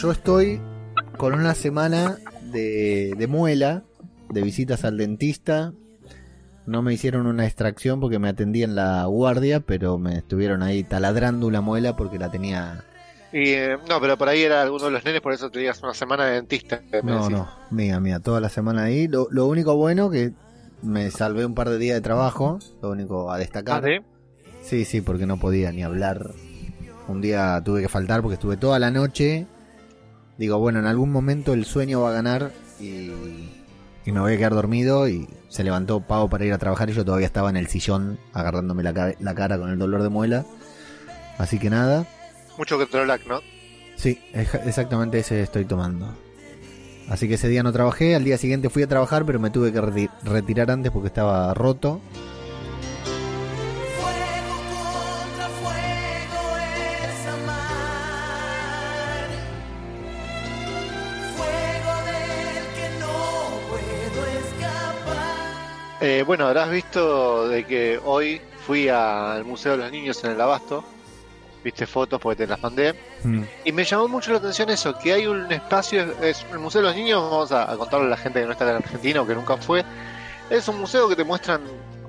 yo estoy con una semana de, de muela, de visitas al dentista. No me hicieron una extracción porque me atendí en la guardia, pero me estuvieron ahí taladrando la muela porque la tenía... Y, eh, no, pero por ahí era alguno de los nenes, por eso te digas una semana de dentista. me No, decís. no, mía, mía, toda la semana ahí. Lo, lo único bueno que me salvé un par de días de trabajo, lo único a Ah, destacar. ¿sí? Sí, sí, porque no podía ni hablar. Un día tuve que faltar porque estuve toda la noche. Digo, bueno, en algún momento el sueño va a ganar y, y me voy a quedar dormido. Y se levantó Pavo para ir a trabajar y yo todavía estaba en el sillón agarrándome la, ca- la cara con el dolor de muela. Así que nada. Mucho Ketrolac, ¿no? Sí, exactamente ese estoy tomando. Así que ese día no trabajé, al día siguiente fui a trabajar, pero me tuve que reti- retirar antes porque estaba roto. Eh, bueno, habrás visto de que hoy fui al Museo de los Niños en el Abasto. Viste fotos porque te las mandé. Mm, Y me llamó mucho la atención eso, que hay un espacio, es el Museo de los Niños, vamos a, a contarle a la gente que no está en Argentina o que nunca fue. Es un museo que te muestran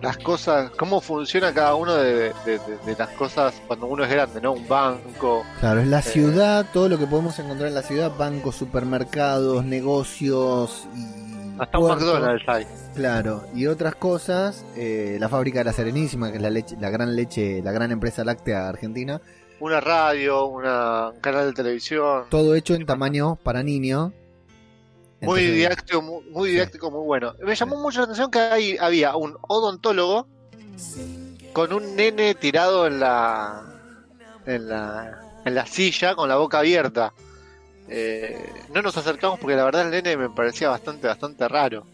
las cosas, cómo funciona cada una de, de- de- de las cosas cuando uno es grande, ¿no? Un banco. Claro, es la ciudad, todo lo que podemos encontrar en la ciudad, bancos, supermercados, negocios y Hasta un. McDonald's hay. Claro, y otras cosas, eh, la fábrica de la Serenísima, que es la leche, la gran leche, la gran empresa láctea argentina, Una radio, una, un canal de televisión. todo hecho en tamaño para niño. Muy didáctico, muy, muy didáctico, muy bueno. Me llamó mucho la atención que ahí había un odontólogo con un nene tirado en la en la en la silla con la boca abierta. Eh, no nos acercamos porque la verdad el nene me parecía bastante bastante raro.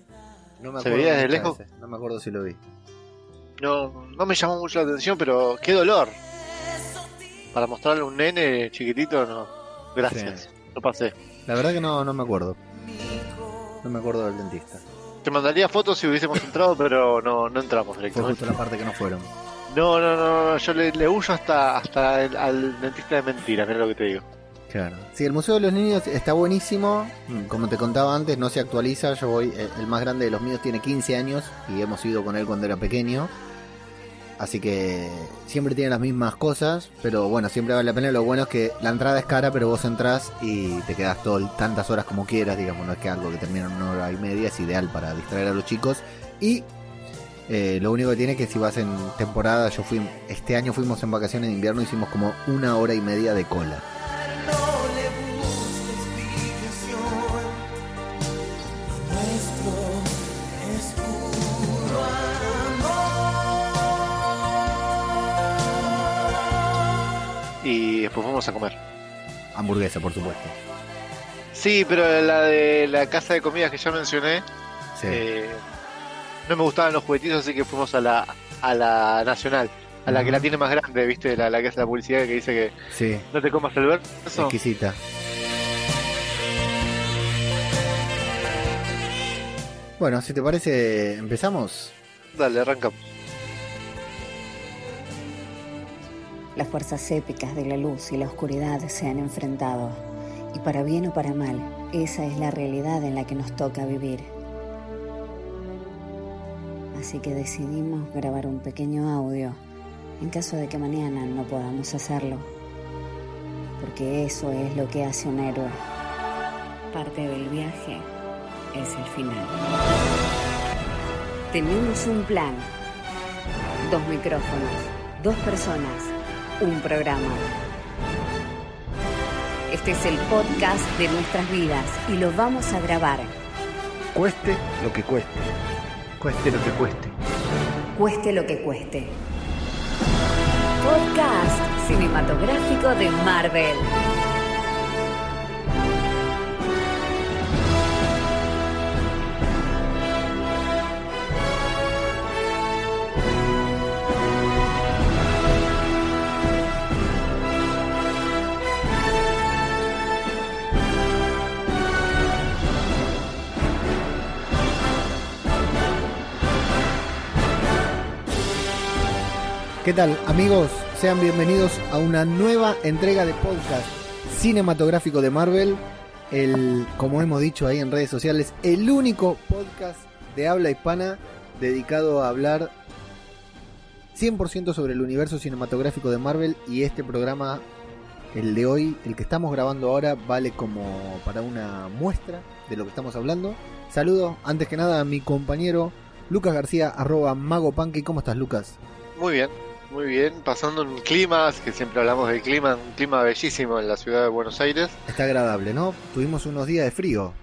No me se acuerdo veía desde lejos. No me acuerdo si lo vi. No no me llamó mucho la atención, pero qué dolor. Para mostrarle a un nene chiquitito, no. Gracias. Lo pasé. La verdad que no, no me acuerdo. No me acuerdo del dentista. Te mandaría fotos si hubiésemos entrado, pero no, no entramos Fue directamente. justo la parte que no fueron. No, no, no, no, yo le, le huyo hasta, hasta el, al dentista de mentira, mira lo que te digo. Claro. Sí, el Museo de los Niños está buenísimo. Mm, Como te contaba antes, no se actualiza. Yo voy, el más grande de los míos tiene 15 años y hemos ido con él cuando era pequeño. Así que siempre tiene las mismas cosas, pero bueno, siempre vale la pena. Lo bueno es que la entrada es cara, pero vos entrás y te quedas todo, tantas horas como quieras, digamos, no es que algo que termina en una hora y media, es ideal para distraer a los chicos. Y eh, lo único que tiene es que si vas en temporada, yo fui, este año fuimos en vacaciones de invierno, hicimos como una hora y media de cola. Vamos a comer. Hamburguesa, por supuesto. Sí, pero la de la casa de comidas que ya mencioné, Sí. eh, no me gustaban los juguetitos, así que fuimos a la, a la nacional, a la que la tiene más grande, ¿viste? La, la que hace la publicidad que dice que sí, no te comas el verso. exquisita. Bueno, si te parece, empezamos. Dale, arrancamos. Las fuerzas épicas de la luz y la oscuridad se han enfrentado. Y para bien o para mal, esa es la realidad en la que nos toca vivir. Así que decidimos grabar un pequeño audio en caso de que mañana no podamos hacerlo. Porque eso es lo que hace un héroe. Parte del viaje es el final. Tenemos un plan. Dos micrófonos, dos personas, un programa. Este es el podcast de nuestras vidas y lo vamos a grabar. Cueste lo que cueste. Cueste lo que cueste. Cueste lo que cueste. Podcast cinematográfico de Marvel. ¿Qué tal, amigos? Sean bienvenidos a una nueva entrega de podcast cinematográfico de Marvel, el, como hemos dicho ahí en redes sociales, el único podcast de habla hispana dedicado a hablar 100% sobre el universo cinematográfico de Marvel y este programa, el de hoy, el que estamos grabando ahora, vale como para una muestra de lo que estamos hablando. Saludo antes que nada a mi compañero Lucas García, arroba Mago Punky. ¿Cómo estás, Lucas? Muy bien, muy bien. Pasando un clima, que siempre hablamos del clima, un clima bellísimo en la ciudad de Buenos Aires. Está agradable, ¿no? Tuvimos unos días de frío.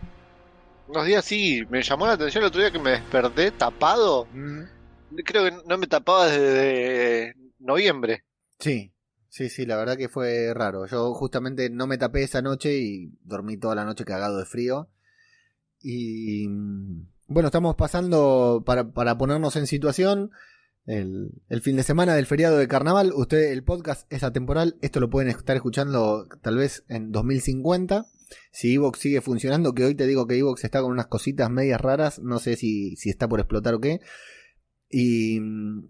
Unos días sí, me llamó la atención el otro día que me desperté tapado. Creo que no me tapaba desde noviembre. Sí, sí, sí, la verdad que fue raro. Yo justamente no me tapé esa noche y dormí toda la noche cagado de frío. Y mm, bueno, estamos pasando para, para ponernos en situación. El, fin de semana del feriado de carnaval, usted el podcast es atemporal, esto lo pueden estar escuchando tal vez en 2050. Si Evox sigue funcionando, que hoy te digo que Evox está con unas cositas medias raras, no sé si, si está por explotar o qué. Y mm,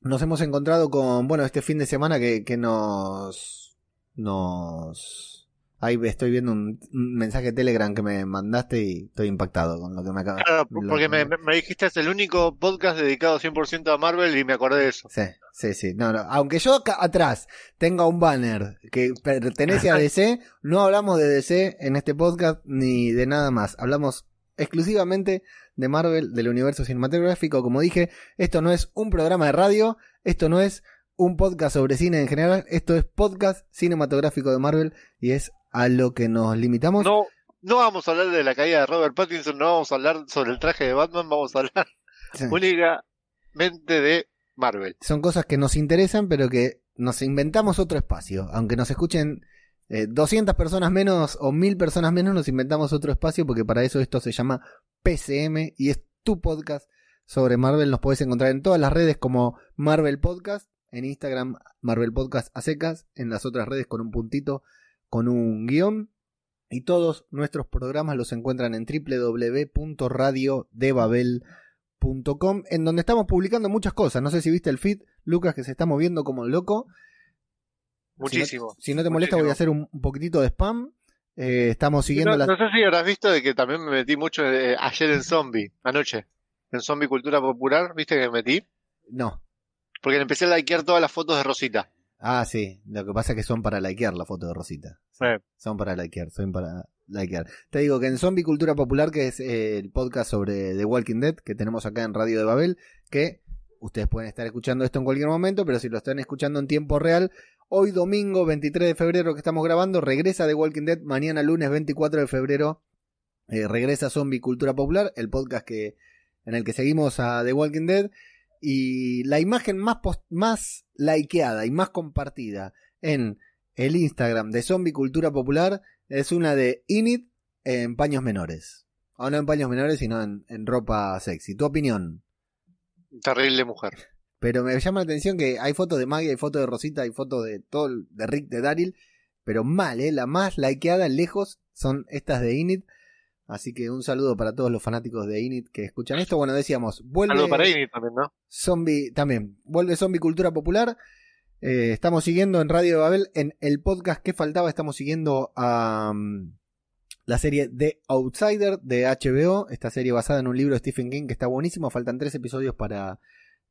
nos hemos encontrado con, bueno, este fin de semana que, que nos... nos... Ahí estoy viendo un, un mensaje de Telegram que me mandaste y estoy impactado con lo que me acaba Claro, porque que me, me- me dijiste es el único podcast dedicado 100% a Marvel y me acordé de eso. Sí, sí, sí. No, no. Aunque yo acá atrás tenga un banner que pertenece a DC, no hablamos de DC en este podcast ni de nada más. Hablamos exclusivamente de Marvel, del universo cinematográfico. Como dije, esto no es un programa de radio, esto no es un podcast sobre cine en general, esto es podcast cinematográfico de Marvel y es a lo que nos limitamos. No, no vamos a hablar de la caída de Robert Pattinson, no vamos a hablar sobre el traje de Batman, vamos a hablar Sí. únicamente de Marvel. son cosas que nos interesan, pero que nos inventamos otro espacio. Aunque nos escuchen eh, 200 personas menos o 1000 personas menos, nos inventamos otro espacio porque para eso esto se llama PCM y es tu podcast sobre Marvel. Nos podés encontrar en todas las redes como Marvel Podcast, en Instagram Marvel Podcast a secas, en las otras redes con un puntito, con un guion. Y todos nuestros programas los encuentran en www.radiodebabel.com, en donde estamos publicando muchas cosas. No sé si viste el feed, Lucas, que se está moviendo como loco. Muchísimo. Si no, si no te molesta, voy a hacer un, un poquitito de spam. Eh, estamos siguiendo no, la. no sé si habrás visto de que también me metí mucho eh, ayer en Zombie, anoche. En Zombie Cultura Popular, ¿viste que me metí? No. Porque le empecé a likear todas las fotos de Rosita. Ah, sí. Lo que pasa es que son para likear la foto de Rosita. Eh, Son para likear, son para likear. Te digo que en Zombie Cultura Popular, que es eh, el podcast sobre The Walking Dead que tenemos acá en Radio de Babel, que ustedes pueden estar escuchando esto en cualquier momento, pero si lo están escuchando en tiempo real, hoy domingo 23 de febrero que estamos grabando, regresa The Walking Dead, mañana lunes 24 de febrero eh, regresa Zombie Cultura Popular, el podcast que en el que seguimos a The Walking Dead y la imagen más post- más likeada y más compartida en el Instagram de Zombie Cultura Popular es una de Init en paños menores. O no en paños menores, sino en, en ropa sexy. Tu opinión. terrible mujer. Pero me llama la atención que hay fotos de Maggie, hay fotos de Rosita, hay fotos de todo, el- de Rick, de Daryl. Pero mal, ¿eh? La más likeada lejos son estas de Init. Así que un saludo para todos los fanáticos de Init que escuchan esto. Bueno, decíamos, vuelve... Algo para Amy también, ¿no? Zombie, también, vuelve Zombie Cultura Popular. Eh, estamos siguiendo en Radio de Babel, en el podcast que faltaba, estamos siguiendo a mm, la serie The Outsider de HBO, esta serie basada en un libro de Stephen King que está buenísimo, faltan tres episodios para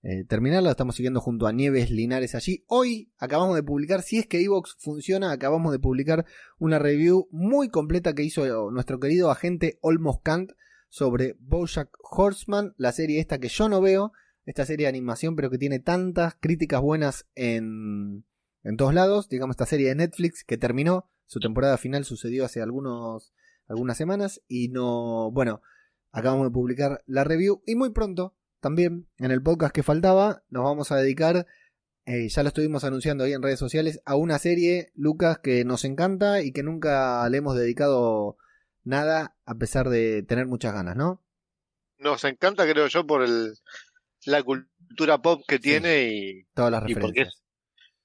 eh, terminarla, estamos siguiendo junto a Nieves Linares allí. Hoy acabamos de publicar, si es que Evox funciona, acabamos de publicar una review muy completa que hizo nuestro querido agente Olmos Kant sobre Bojack Horseman, la serie esta que yo no veo, esta serie de animación, pero que tiene tantas críticas buenas en, en todos lados. Digamos, esta serie de Netflix que terminó, su temporada final sucedió hace algunos, algunas semanas y no, bueno, acabamos de publicar la review y muy pronto, también en el podcast que faltaba, nos vamos a dedicar, eh, ya lo estuvimos anunciando ahí en redes sociales, a una serie, Lucas, que nos encanta y que nunca le hemos dedicado nada a pesar de tener muchas ganas, ¿no? Nos encanta, creo yo, por el, la cultura pop que tiene y, Todas las y porque referencias.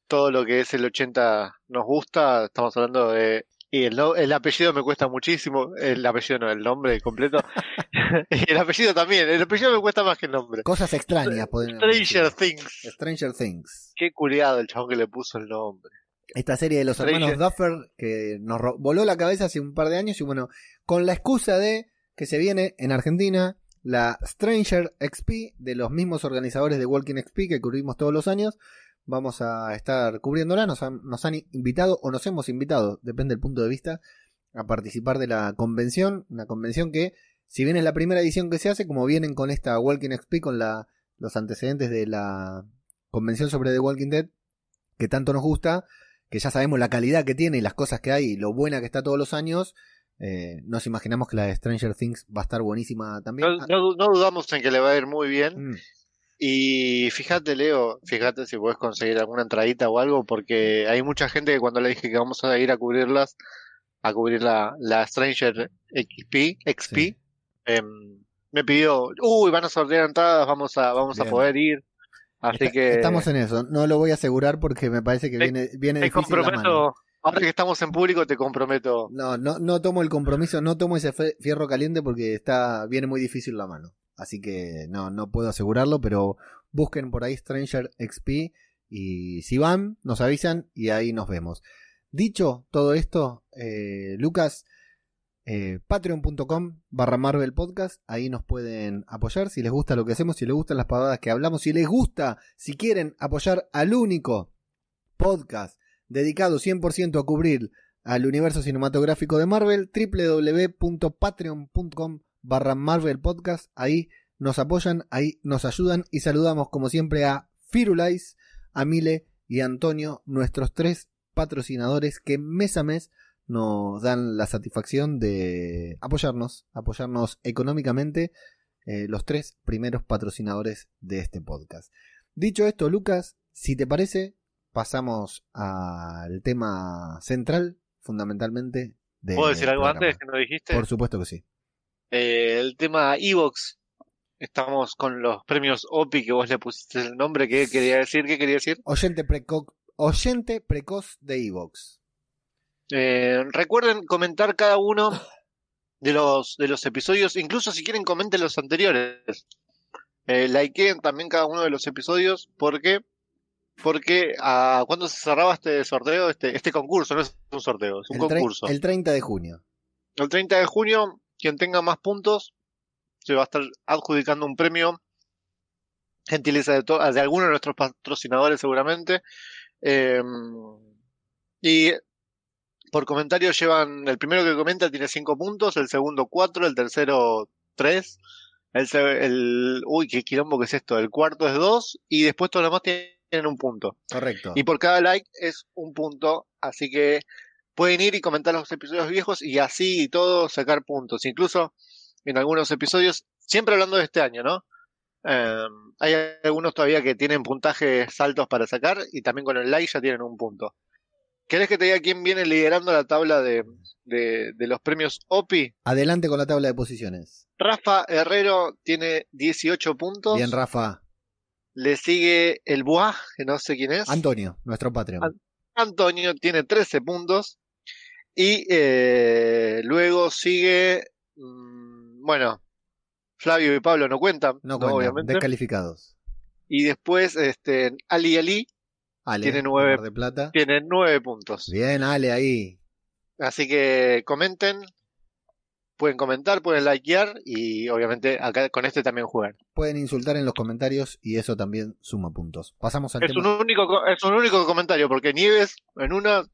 todo lo que es el 80 nos gusta. Estamos hablando de. Y el, no- el apellido me cuesta muchísimo. El apellido no, el nombre completo. y el apellido también. El apellido me cuesta más que el nombre. Cosas extrañas, podemos Stranger decir. Things. Stranger Things. Qué culiado el chabón que le puso el nombre. esta serie de los Stranger. hermanos Duffer que nos voló la cabeza hace un par de años y bueno, con la excusa de que se viene en Argentina la Stranger XP de los mismos organizadores de Walking XP que cubrimos todos los años, vamos a estar cubriéndola, nos han, nos han invitado o nos hemos invitado, depende del punto de vista, a participar de la convención, una convención que si bien es la primera edición que se hace, como vienen con esta Walking XP, con la, los antecedentes de la convención sobre The Walking Dead, que tanto nos gusta, que ya sabemos la calidad que tiene y las cosas que hay y lo buena que está todos los años, eh, nos imaginamos que la de Stranger Things va a estar buenísima también. No, no- no dudamos en que le va a ir muy bien. Mm, Y fíjate, Leo, fíjate si puedes conseguir alguna entradita o algo, porque hay mucha gente que cuando le dije que vamos a ir a cubrirlas, a cubrir la, la Stranger XP, XP Sí. em, me pidió, uy, van a sortear entradas, vamos a, vamos a poder ir. Así Está- que Estamos en eso, no lo voy a asegurar porque me parece que Te- viene, viene te difícil la mano. comprometo, ahora que estamos en público, te comprometo. No, no, no tomo el compromiso, no tomo ese fe- fierro caliente porque está, viene muy difícil la mano. Así que no, no puedo asegurarlo, pero busquen por ahí Stranger XP y si van, nos avisan y ahí nos vemos. Dicho todo esto, eh, Lucas, eh, patreon.com barra Marvel Podcast, ahí nos pueden apoyar si les gusta lo que hacemos, si les gustan las pavadas que hablamos, si les gusta, si quieren apoyar al único podcast dedicado 100% a cubrir al universo cinematográfico de Marvel, www.patreon.com barra Marvel Podcast, ahí nos apoyan, ahí nos ayudan y saludamos como siempre a Firulais, a Mile y a Antonio, nuestros tres patrocinadores que mes a mes nos dan la satisfacción de apoyarnos, apoyarnos económicamente, eh, los tres primeros patrocinadores de este podcast. Dicho esto, Lucas, si te parece, pasamos al tema central, fundamentalmente. De ¿Puedo decir algo antes que no dijiste? Por supuesto que sí. Eh, el tema Evox. Estamos con los premios OPI que vos le pusiste el nombre. ¿Qué quería decir? ¿Qué quería decir? Oyente, preco- oyente precoz de Evox. Eh, recuerden comentar cada uno de los, de los episodios. Incluso si quieren, comenten los anteriores. Eh, likeen también cada uno de los episodios. ¿Por qué? Porque ah, cuando se cerraba este sorteo, este, este concurso, no es un sorteo, es un El, concurso. el 30 de junio. El 30 de junio, quien tenga más puntos se va a estar adjudicando un premio. Gentileza de, to- de alguno de nuestros patrocinadores, seguramente. Eh, y por comentario llevan. El primero que comenta tiene 5 puntos, el segundo 4, el tercero 3. El, el, uy, qué quilombo que es esto. El cuarto es 2 y después todos los demás tienen un punto. Correcto. Y por cada like es un punto, así que pueden ir y comentar los episodios viejos y así y todo sacar puntos. Incluso en algunos episodios, siempre hablando de este año, ¿no? Eh, hay algunos todavía que tienen puntajes altos para sacar y también con el like ya tienen un punto. ¿Querés que te diga quién viene liderando la tabla de, de, de los premios OPI? Adelante con la tabla de posiciones. Rafa Herrero tiene 18 puntos. Bien, Rafa. Le sigue el Bois, que no sé quién es. Antonio, nuestro Patreon. An- Antonio tiene 13 puntos. Y eh, luego sigue. mm, bueno, Flavio y Pablo no cuentan, no ¿no? cuenta, obviamente. descalificados. Y después este, Ali Ali Ale, Tiene nueve. Mar de Plata. tiene 9 puntos. Bien, Ale, ahí. Así que comenten. Pueden comentar, pueden likear. Y obviamente acá con este también juegan. Pueden insultar en los comentarios y eso también suma puntos. Pasamos al Es un, tema. único, co- es un único comentario, porque Nieves en una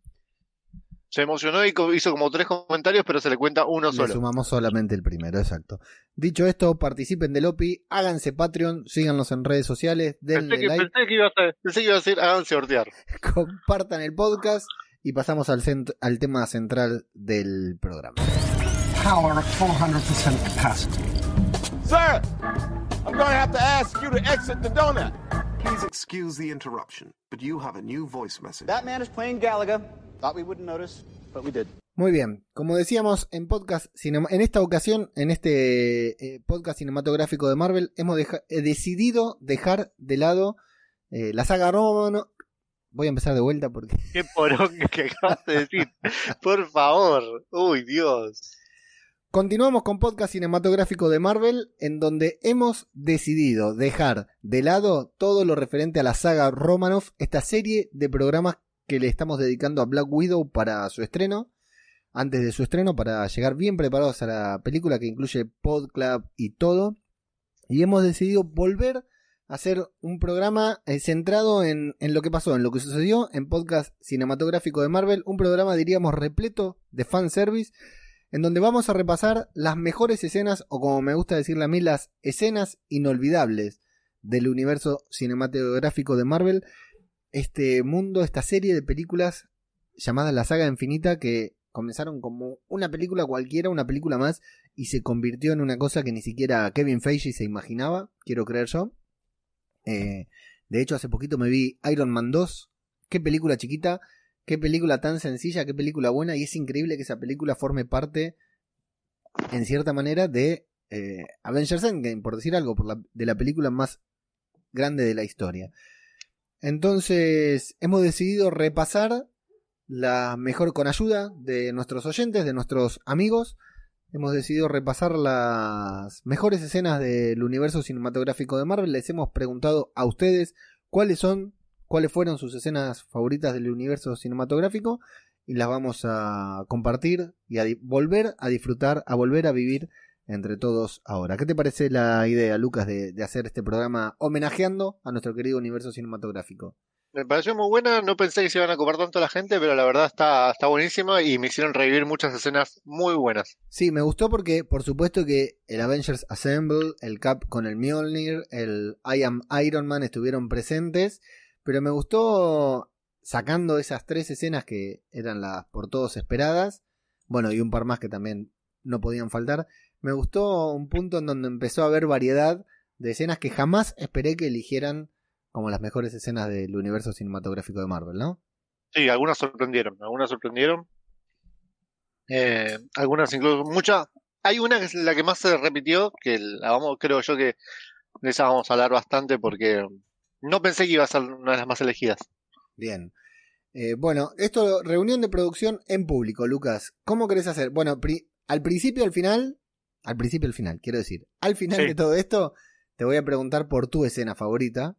se emocionó y hizo como tres comentarios, pero se le cuenta uno Le solo. sumamos solamente el primero, exacto. Dicho esto, participen del OPI, háganse Patreon, síganos en redes sociales, Pensé denle que, like, pensé que iba a pensé que iba a decir háganse sortear. compartan el podcast y pasamos al, cent- al tema central del programa. power at 400% capacity. Sir, I'm gonna have to ask you to exit the donut. Please excuse the interruption, but you have a new voice message. That man is playing Galaga. Thought we wouldn't notice, but we did. Muy bien, como decíamos en podcast cinema- en esta ocasión, en este eh, podcast cinematográfico de Marvel, hemos deja- eh, decidido dejar de lado eh, la saga Romano. Voy a empezar de vuelta porque Qué poronga que acabas de decir. Por favor. Uy, Dios. Continuamos con podcast cinematográfico de Marvel, en donde hemos decidido dejar de lado todo lo referente a la saga Romanoff, esta serie de programas que le estamos dedicando a Black Widow para su estreno, antes de su estreno, para llegar bien preparados a la película que incluye PodClub y todo. Y hemos decidido volver a hacer un programa eh, centrado en, en lo que pasó, en lo que sucedió en podcast cinematográfico de Marvel, un programa diríamos repleto de fanservice en donde vamos a repasar las mejores escenas, o como me gusta decirle a mí, las escenas inolvidables del universo cinematográfico de Marvel, este mundo, esta serie de películas llamada La Saga Infinita, que comenzaron como una película cualquiera, una película más, y se convirtió en una cosa que ni siquiera Kevin Feige se imaginaba, quiero creer yo. Eh, de hecho, hace poquito me vi Iron Man 2, qué película chiquita, Qué película tan sencilla, qué película buena, y es increíble que esa película forme parte, en cierta manera, de eh, Avengers Endgame, por decir algo, de la película más grande de la historia. Entonces, hemos decidido repasar la mejor con ayuda de nuestros oyentes, de nuestros amigos. Hemos decidido repasar las mejores escenas del universo cinematográfico de Marvel. Les hemos preguntado a ustedes cuáles son cuáles fueron sus escenas favoritas del universo cinematográfico y las vamos a compartir y a volver a disfrutar, a volver a vivir entre todos ahora. ¿Qué te parece la idea, Lucas, de, de hacer este programa homenajeando a nuestro querido universo cinematográfico? Me pareció muy buena, no pensé que se iban a copar tanto la gente, pero la verdad está, está buenísima y me hicieron revivir muchas escenas muy buenas. Sí, me gustó porque, por supuesto, que el Avengers Assemble, el Cap con el Mjolnir, el I Am Iron Man estuvieron presentes pero me gustó sacando esas tres escenas que eran las por todos esperadas, bueno, y un par más que también no podían faltar, me gustó un punto en donde empezó a haber variedad de escenas que jamás esperé que eligieran como las mejores escenas del universo cinematográfico de Marvel, ¿no? Sí, algunas sorprendieron, algunas sorprendieron. Eh, algunas incluso, muchas. Hay una que es la que más se repitió, que la vamos, creo yo que de esa vamos a hablar bastante porque no pensé que iba a ser una de las más elegidas. Bien. Eh, bueno, esto, reunión de producción en público, Lucas. ¿Cómo querés hacer? Bueno, pri- al principio, al final, al principio, al final, quiero decir, al final Sí. de todo esto, te voy a preguntar por tu escena favorita.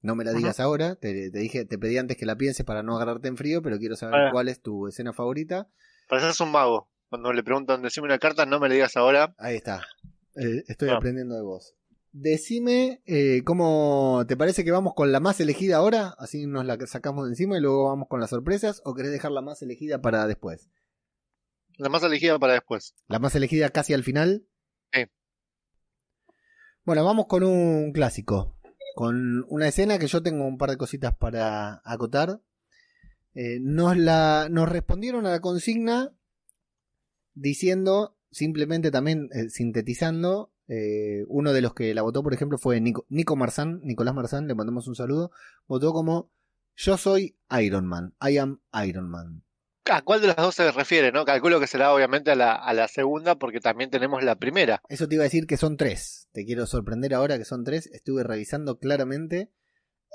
No me la digas ahora, te, te dije, te pedí antes que la pienses para no agarrarte en frío, pero quiero saber cuál es tu escena favorita. Pareces un mago. Cuando le preguntan, decime una carta, no me le digas ahora. Ahí está. Eh, estoy Ah. aprendiendo de vos. Decime eh, cómo te parece que vamos con la más elegida ahora, así nos la sacamos de encima y luego vamos con las sorpresas, o querés dejar la más elegida para después. La más elegida para después. La más elegida casi al final. Sí. Bueno, vamos con un clásico. Con una escena que yo tengo un par de cositas para acotar. Eh, nos, la, nos respondieron a la consigna diciendo, simplemente también eh, sintetizando, eh, uno de los que la votó, por ejemplo, fue Nico, Nico Marzán, Nicolás Marzán, le mandamos un saludo, votó como yo soy Iron Man, I am Iron Man. ¿A cuál de las dos se refiere? no Calculo que será obviamente a la, a la segunda porque también tenemos la primera. Eso te iba a decir que son tres. Te quiero sorprender ahora que son tres. Estuve revisando claramente.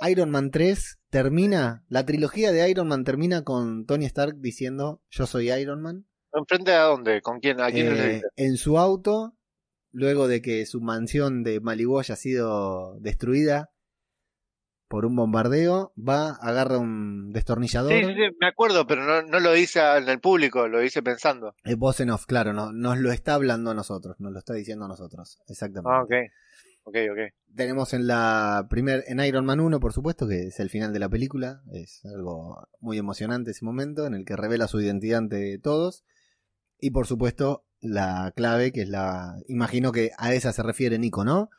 Iron Man 3 termina, la trilogía de Iron Man termina con Tony Stark diciendo yo soy Iron Man. ¿Enfrente a dónde? ¿Con quién? ¿A quién le Eh, dice? en su auto, luego de que su mansión de Malibu haya sido destruida por un bombardeo, va, agarra un destornillador. Sí, sí, sí, me acuerdo, pero no, no lo dice en el público, lo dice pensando. Es voz en off, claro, no, nos lo está hablando a nosotros, nos lo está diciendo a nosotros. Exactamente. Ah, ok. Ok, ok. Tenemos en la primer, en Iron Man 1, por supuesto, que es el final de la película. Es algo muy emocionante ese momento en el que revela su identidad ante todos. Y por supuesto, la clave, que es la. Imagino que a esa se refiere Nico, ¿no?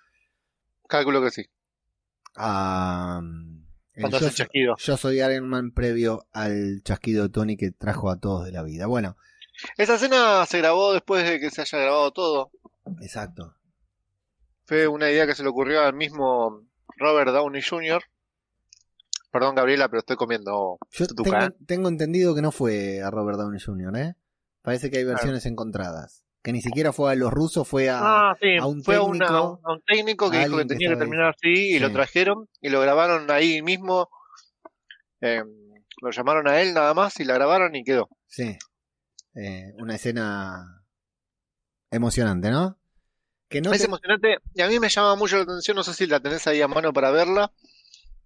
Calculo que sí. A. el Cuando hace yo, el chasquido. yo soy Iron Man previo al chasquido de Tony que trajo a todos de la vida. Bueno, Esa escena se grabó después de que se haya grabado todo. exacto. Fue una idea que se le ocurrió al mismo Robert Downey Jr. Perdón, Gabriela, pero estoy comiendo Yo tengo, ¿eh? tengo entendido que no fue a Robert Downey Jr., ¿eh? Parece que hay versiones encontradas. Que ni siquiera fue a los rusos, fue a, Ah, sí, a un fue técnico, una- a un técnico que dijo que tenía que terminar así y lo trajeron y lo grabaron ahí mismo. eh, lo llamaron a él nada más y la grabaron y quedó. Sí. Eh, una escena emocionante, ¿no? Que no es te- emocionante y a mí me llama mucho la atención, no sé si la tenés ahí a mano para verla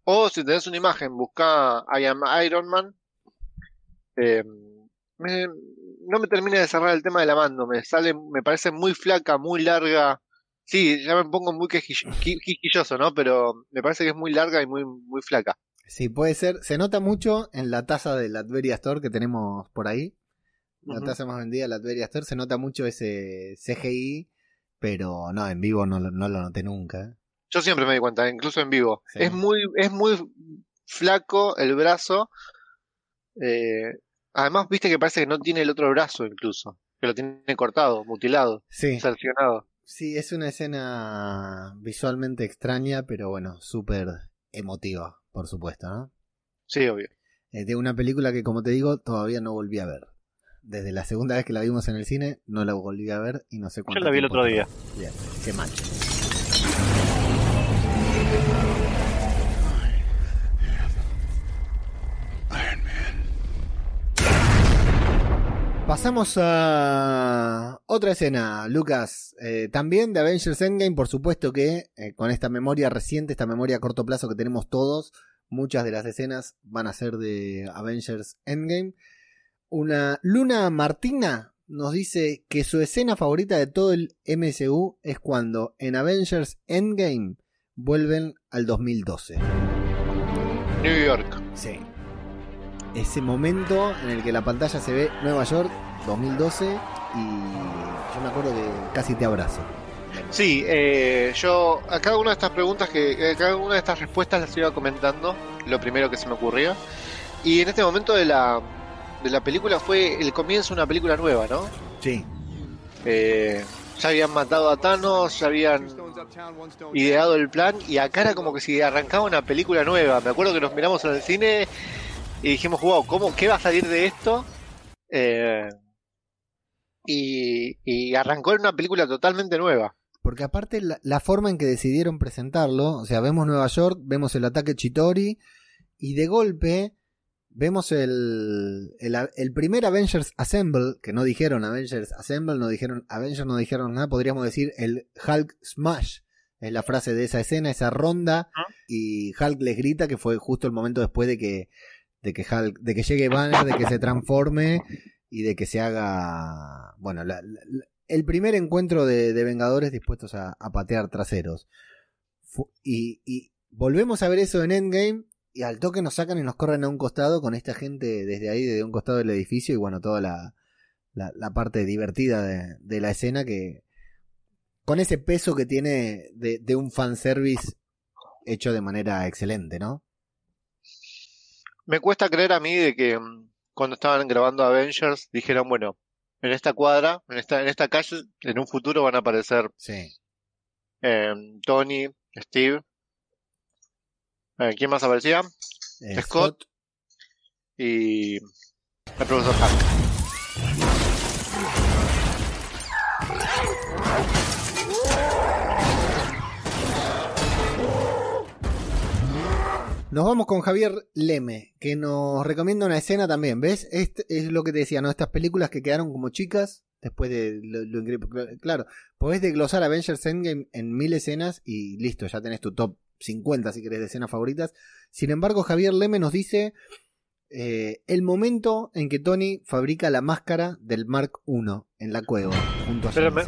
o si tenés una imagen, busca I am Iron Man Eh, me- no me termina de cerrar el tema de la mando, me sale, me parece muy flaca, muy larga. Sí, ya me pongo muy quisquilloso, ¿no? Pero me parece que es muy larga y muy, muy flaca. Sí, puede ser. Se nota mucho en la taza de la Adveria Store que tenemos por ahí. La taza más vendida de la Adveria Store. Se nota mucho ese CGI, pero no, en vivo no, lo- no lo noté nunca. ¿eh? Yo siempre me di cuenta, incluso en vivo. Sí. Es muy, es muy flaco el brazo. eh, además, viste que parece que no tiene el otro brazo incluso. Que lo tiene cortado, mutilado, Sí, cercionado. sí, es una escena visualmente extraña, pero bueno, súper emotiva, por supuesto, ¿no? Sí, obvio. Eh, de una película que, como te digo, todavía no volví a ver. Desde la segunda vez que la vimos en el cine, no la volví a ver y no sé Yo cuánto la vi el otro día. Bien, qué mal. Pasamos a otra escena, Lucas. Eh, también de Avengers Endgame, por supuesto que eh, con esta memoria reciente, esta memoria a corto plazo que tenemos todos, muchas de las escenas van a ser de Avengers Endgame. Una Luna Martina nos dice que su escena favorita de todo el MCU es cuando en Avengers Endgame vuelven al 2012. New York. Sí. Ese momento en el que la pantalla se ve Nueva York 2012 y yo me acuerdo que casi te abrazo. Sí, eh, yo a cada una de estas preguntas que a cada una de estas respuestas las iba comentando, lo primero que se me ocurrió. Y en este momento de la de la película fue el comienzo de una película nueva, ¿no? Sí. Eh, ya habían matado a Thanos, ya habían ideado el plan y acá era como que si arrancaba una película nueva. Me acuerdo que nos miramos en el cine y dijimos, wow, ¿cómo, ¿qué va a salir de esto? Eh, y, y arrancó en una película totalmente nueva. Porque aparte la, la forma en que decidieron presentarlo, o sea, vemos Nueva York, vemos el ataque Chitori y de golpe vemos el, el, el primer Avengers Assemble, que no dijeron Avengers Assemble, no dijeron Avengers, no dijeron nada, podríamos decir el Hulk Smash. Es la frase de esa escena, esa ronda, y Hulk les grita que fue justo el momento después de que, de que de que llegue Banner, de que se transforme y de que se haga, bueno, el primer encuentro de, de Vengadores dispuestos a, patear traseros. Y, volvemos a ver eso en Endgame y al toque nos sacan y nos corren a un costado con esta gente desde ahí, desde un costado del edificio y bueno, toda la, la, parte divertida de, de la escena que con ese peso que tiene de, de un fanservice hecho de manera excelente, ¿no? Me cuesta creer a mí de que mm, cuando estaban grabando Avengers dijeron, bueno, en esta cuadra, en esta, en esta calle, en un futuro van a aparecer Sí. eh, Tony, Steve, eh, ¿quién más aparecía? Eh, Scott. Y el profesor Hulk. Nos vamos con Javier Leme, que nos recomienda una escena también, ¿ves? Este es lo que te decía, ¿no? Estas películas que quedaron como chicas, después de lo, lo increíble. Claro, podés desglosar Avengers Endgame en mil escenas y listo, ya tenés tu top 50 si querés de escenas favoritas. Sin embargo, Javier Leme nos dice eh, el momento en que Tony fabrica la máscara del Mark I en la cueva, junto a Pero me-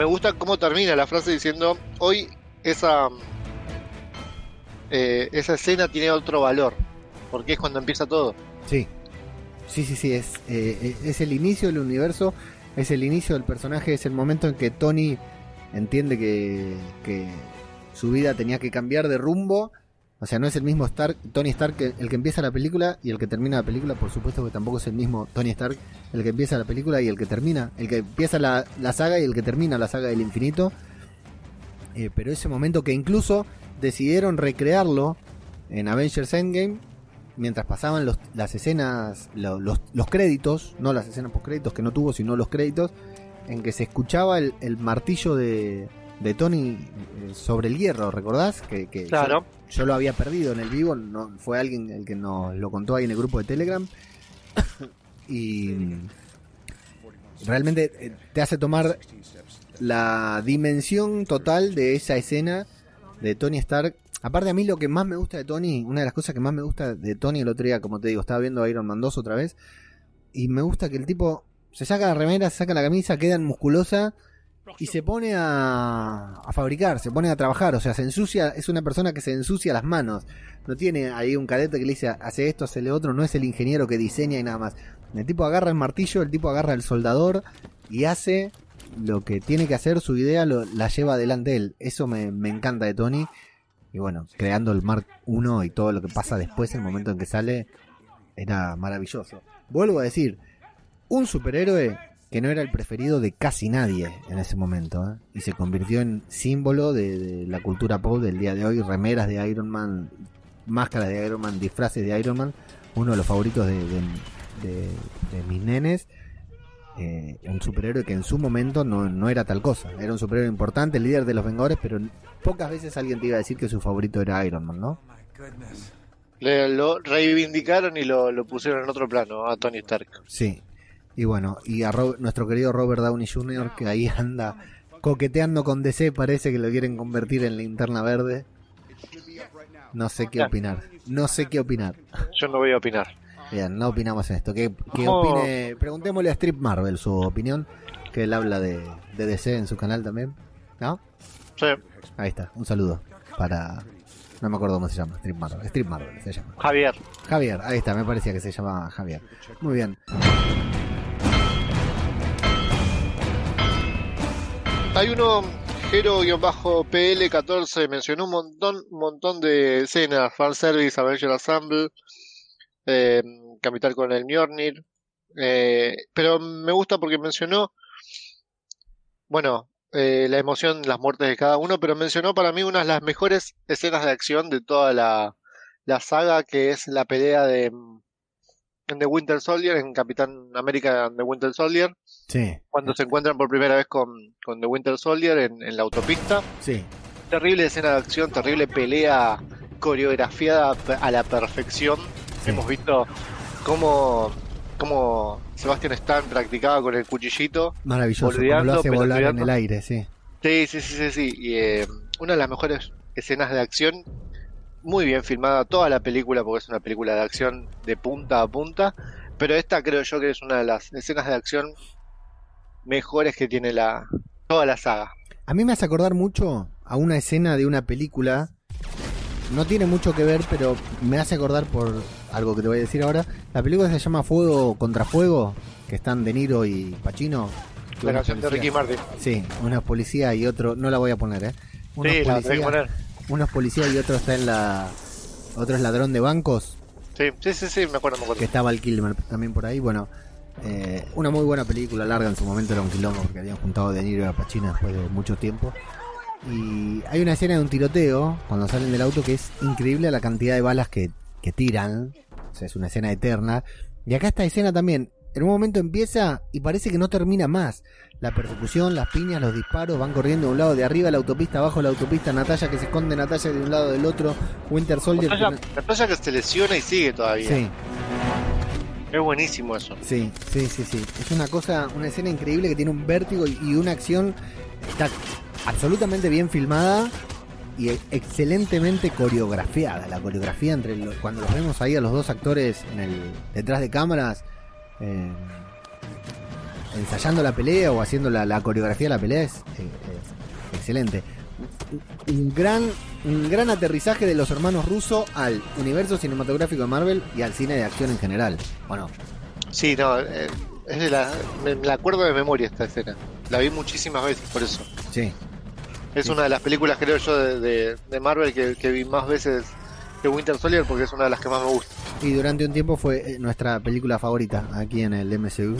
Me gusta cómo termina la frase diciendo, hoy esa, eh, esa escena tiene otro valor, porque es cuando empieza todo. Sí, sí, sí, sí, es, eh, es el inicio del universo, es el inicio del personaje, es el momento en que Tony entiende que, que su vida tenía que cambiar de rumbo. O sea, no es el mismo Stark, Tony Stark el que empieza la película y el que termina la película, por supuesto que tampoco es el mismo Tony Stark el que empieza la película y el que termina, el que empieza la, la saga y el que termina la saga del infinito. Eh, pero ese momento que incluso decidieron recrearlo en Avengers Endgame mientras pasaban los- las escenas, lo- los, los créditos, no las escenas post créditos que no tuvo, sino los créditos, en que se escuchaba el, el martillo de, de Tony eh, sobre el hierro, ¿recordás? Que, que Claro. Yo lo había perdido en el vivo, no, fue alguien el que nos lo contó ahí en el grupo de Telegram. y realmente eh, te hace tomar la dimensión total de esa escena de Tony Stark Aparte a mí lo que más me gusta de Tony, una de las cosas que más me gusta de Tony el otro día, como te digo, estaba viendo Iron Man 2 otra vez, y me gusta que el tipo se saca la remera, se saca la camisa, queda musculosa y se pone a, a fabricar, se pone a trabajar, o sea, se ensucia, es una persona que se ensucia las manos, no tiene ahí un cadete que le dice hace esto, hace lo otro, no es el ingeniero que diseña y nada más. El tipo agarra el martillo, el tipo agarra el soldador y hace lo que tiene que hacer, su idea lo, la lleva adelante él. Eso me, me encanta de Tony. Y bueno, creando el Mark 1 y todo lo que pasa después, el momento en que sale, era maravilloso. Vuelvo a decir, un superhéroe que no era el preferido de casi nadie en ese momento, ¿eh? y se convirtió en símbolo de, de la cultura pop del día de hoy, remeras de Iron Man, máscaras de Iron Man, disfraces de Iron Man, uno de los favoritos de, de, de- de mis nenes, eh, un superhéroe que en su momento no, no era tal cosa, era un superhéroe importante, el líder de los Vengadores, pero pocas veces alguien te iba a decir que su favorito era Iron Man, ¿no? Le, lo reivindicaron y lo, lo pusieron en otro plano a Tony Stark. Sí. Y bueno, y a Ro- nuestro querido Robert Downey Jr., que ahí anda coqueteando con DC, parece que lo quieren convertir en linterna verde. No sé qué opinar. No sé qué opinar. Yo no voy a opinar. Bien, no opinamos en esto. ¿Qué, qué Oh. opine? Preguntémosle a Strip Marvel su opinión, que él habla de, de DC en su canal también. ¿No? Sí, Ahí está, un saludo para... No me acuerdo cómo se llama, Strip Marvel. Strip Marvel se llama. Javier. Javier, ahí está, me parecía que se llamaba Javier. Muy bien. Hay uno, Jero-PL14, mencionó un montón, un montón de escenas, fanservice, Avenger Assemble, eh, Capital con el Mjolnir, eh, pero me gusta porque mencionó, bueno, eh, la emoción, las muertes de cada uno, pero mencionó para mí una de las mejores escenas de acción de toda la, saga, que es la pelea de en The Winter Soldier, en Capitán América and The Winter Soldier, Sí, cuando se encuentran por primera vez con, con The Winter Soldier en, en la autopista. sí. Terrible escena de acción, terrible pelea coreografiada a la perfección. Sí. Hemos visto cómo, cómo Sebastian Stan practicaba con el cuchillito. Maravilloso, como lo hace volar en el aire, sí. Sí, sí, sí, sí, sí. Y, eh, una de las mejores escenas de acción, muy bien filmada toda la película, porque es una película de acción de punta a punta. Pero esta creo yo que es una de las escenas de acción mejores que tiene la toda la saga. A mí me hace acordar mucho a una escena de una película. No tiene mucho que ver, pero me hace acordar por algo que te voy a decir ahora. La película se llama Fuego contra Fuego, que están De Niro y Pacino. La canción de. Ricky Martin. Sí, es policía y otro, no la voy a poner, ¿eh? Sí, la que policía, poner. Uno es policía y otro está en la... Otro es ladrón de bancos, Sí, sí, sí, sí, me acuerdo, me acuerdo. que estaba el Kilmer también por ahí. Bueno, eh, una muy buena película, larga en su momento, era un quilombo porque habían juntado De Niro y a Pacino después de mucho tiempo. Y hay una escena de un tiroteo cuando salen del auto que es increíble la cantidad de balas que, que tiran. O sea, es una escena eterna. Y acá esta escena también, en un momento empieza y parece que no termina más. La persecución, las piñas, los disparos, van corriendo de un lado de arriba la autopista, abajo la autopista, Natalia que se esconde, Natalia de un lado del otro, Winter Soldier. Natalia, que Natalia que se lesiona y sigue todavía. Sí, Es buenísimo eso. Sí, sí, sí, sí. Es una cosa, una escena increíble que tiene un vértigo y, y una acción está absolutamente bien filmada y e- excelentemente coreografiada. La coreografía entre los, cuando los vemos ahí a los dos actores en el detrás de cámaras eh, ensayando la pelea o haciendo la, la coreografía de la pelea es, eh, es excelente. Un- gran, un gran aterrizaje de los hermanos Russo al universo cinematográfico de Marvel y al cine de acción en general. Bueno, Sí, no, eh, es de la, me, acuerdo de memoria esta escena. La vi muchísimas veces por eso. sí. Es Sí. una de las películas, creo yo, de, de, de Marvel que, que vi más veces que Winter Soldier porque es una de las que más me gusta. Y durante un tiempo fue eh, nuestra película favorita aquí en el MCU,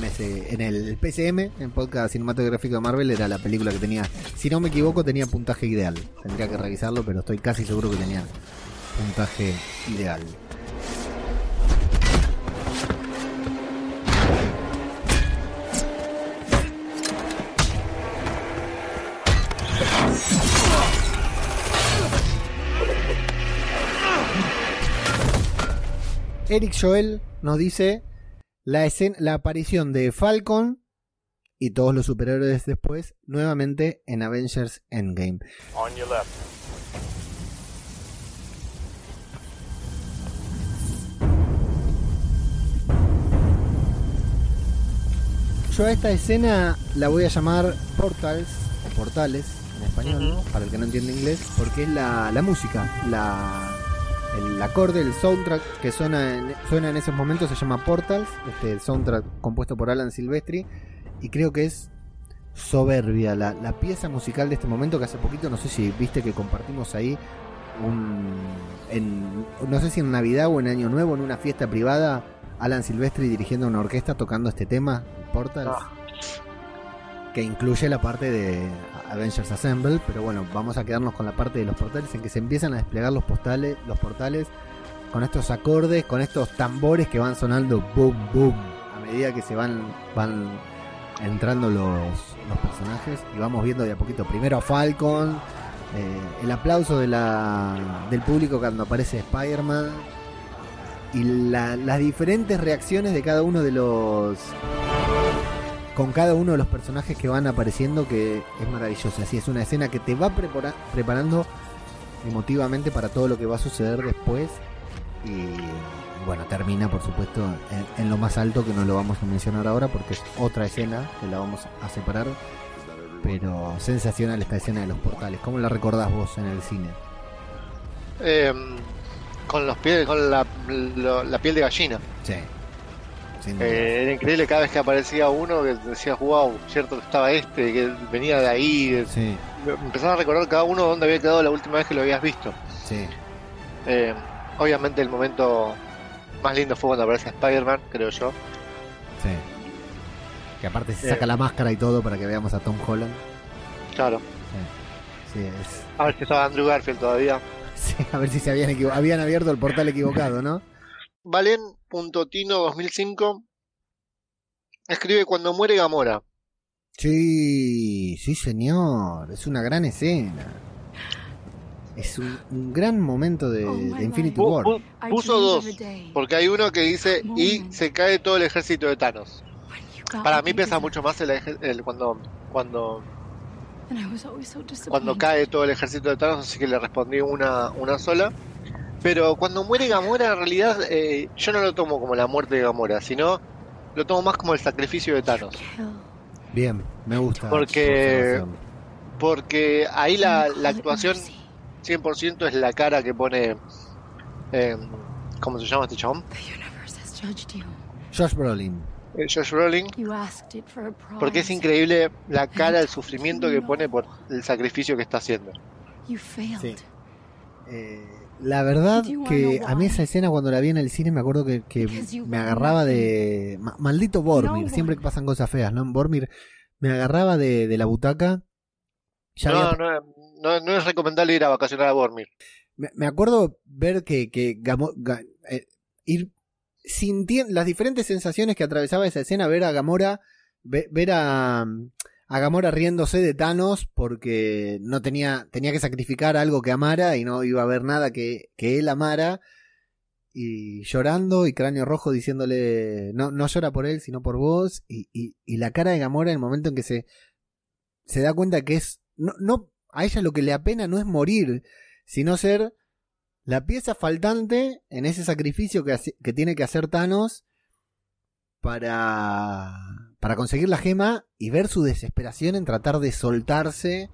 MC, en el PCM, en podcast cinematográfico de Marvel, era la película que tenía, si no me equivoco, tenía puntaje ideal. Tendría que revisarlo, pero estoy casi seguro que tenía puntaje ideal. Eric Joel nos dice la, escena, la aparición de Falcon y todos los superhéroes después nuevamente en Avengers Endgame. On your left. Yo a esta escena la voy a llamar Portals, o Portales en español, para el que no entiende inglés, porque es la, la música, la, el acorde, el soundtrack que suena en, suena en esos momentos se llama Portals, este el soundtrack compuesto por Alan Silvestri, y creo que es soberbia la, la pieza musical de este momento que hace poquito, no sé si viste que compartimos ahí un, en, no sé si en Navidad o en Año Nuevo, en una fiesta privada, Alan Silvestri dirigiendo una orquesta tocando este tema, Portals, Ah. que incluye la parte de Avengers Assemble, pero bueno, vamos a quedarnos con la parte de los portales en que se empiezan a desplegar los postales, los portales con estos acordes, con estos tambores que van sonando boom boom a medida que se van van entrando los, los personajes y vamos viendo de a poquito. Primero a Falcon, eh, el aplauso de del público cuando aparece Spider-Man y la- las diferentes reacciones de cada uno de los con cada uno de los personajes que van apareciendo que es maravillosa. Así es una escena que te va prepara- preparando emotivamente para todo lo que va a suceder después y bueno, termina por supuesto en, en lo más alto que no lo vamos a mencionar ahora porque es otra escena que la vamos a separar. Pero sensacional esta escena de los portales. ¿Cómo la recordás vos en el cine? Eh, con los pies, con la, lo- la piel de gallina. Sí. Eh, era increíble cada vez que aparecía uno que decías, wow, cierto que estaba este, que venía de ahí. de- Sí, Empezaba a recordar cada uno dónde había quedado la última vez que lo habías visto. sí. Eh, obviamente el momento más lindo fue cuando aparece Spider-Man, creo yo. Sí. Que aparte se Eh. saca la máscara y todo para que veamos a Tom Holland. Claro. Sí, es... A ver si estaba Andrew Garfield todavía. sí, a ver si se habían, habían abierto el portal equivocado, ¿no? Valen.tino 2005 escribe cuando muere Gamora. Sí, sí señor, es una gran escena. Es un, un gran momento de, de Infinity War. pu- puso dos, porque hay uno que dice y se cae todo el ejército de Thanos. Para mí pesa mucho más el, el- cuando cuando cuando cae todo el ejército de Thanos, así que le respondí una, una sola. Pero cuando muere Gamora, en realidad eh, yo no lo tomo como la muerte de Gamora, sino lo tomo más como el sacrificio de Thanos. Bien, me gusta. Porque-. Porque ahí la, la actuación 100% es la cara que pone... eh, ¿Cómo se llama este chabón? Josh Brolin. Eh, Josh Brolin. Porque es increíble la cara, el sufrimiento que pone por el sacrificio que está haciendo. Sí. Eh, la verdad que a mí esa escena cuando la vi en el cine me acuerdo que, que me agarraba de... ma- Maldito Bormir, siempre que pasan cosas feas, ¿no? Bormir me agarraba de, de la butaca. Ya No, había- no, no, no es recomendable ir a vacacionar a Bormir. me, me acuerdo ver que, que Gamo- Ga- eh, ir sintiendo las diferentes sensaciones que atravesaba esa escena, ver a Gamora, ve- ver a, a Gamora riéndose de Thanos porque no tenía, tenía que sacrificar algo que amara y no iba a haber nada que, que él amara. Y llorando y cráneo rojo diciéndole, no, no llora por él, sino por vos. Y, y, la cara de Gamora en el momento en que se, se da cuenta que es, no, no, a ella lo que le apena no es morir, sino ser la pieza faltante en ese sacrificio que, que tiene que hacer Thanos para, para conseguir la gema y ver su desesperación en tratar de soltarse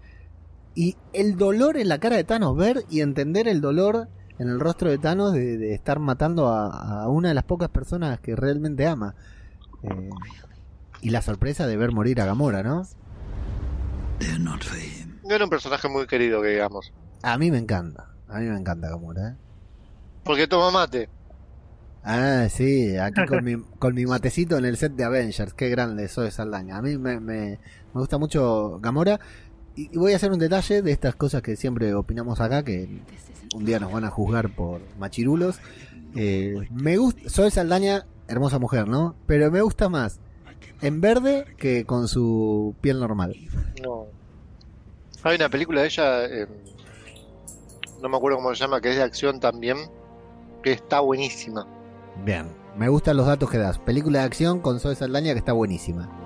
y el dolor en la cara de Thanos, ver y entender el dolor en el rostro de Thanos de, de estar matando a, a una de las pocas personas que realmente ama. Eh, y la sorpresa de ver morir a Gamora, ¿no? No era un personaje muy querido, que digamos. A mí me encanta, a mí me encanta Gamora. ¿eh? Porque toma mate. Ah, sí, aquí con mi, con mi matecito en el set de Avengers. Qué grande soy Saldaña. A mí me, me, me gusta mucho Gamora. Y, y voy a hacer un detalle de estas cosas que siempre opinamos acá, que un día nos van a juzgar por machirulos. Eh, me gusta, soy Saldaña, hermosa mujer, ¿no? Pero me gusta más en verde que con su piel normal. No. Hay una película de ella, eh, no me acuerdo cómo se llama, que es de acción también, que está buenísima. Bien, me gustan los datos que das. Película de acción con Zoe Saldaña que está buenísima.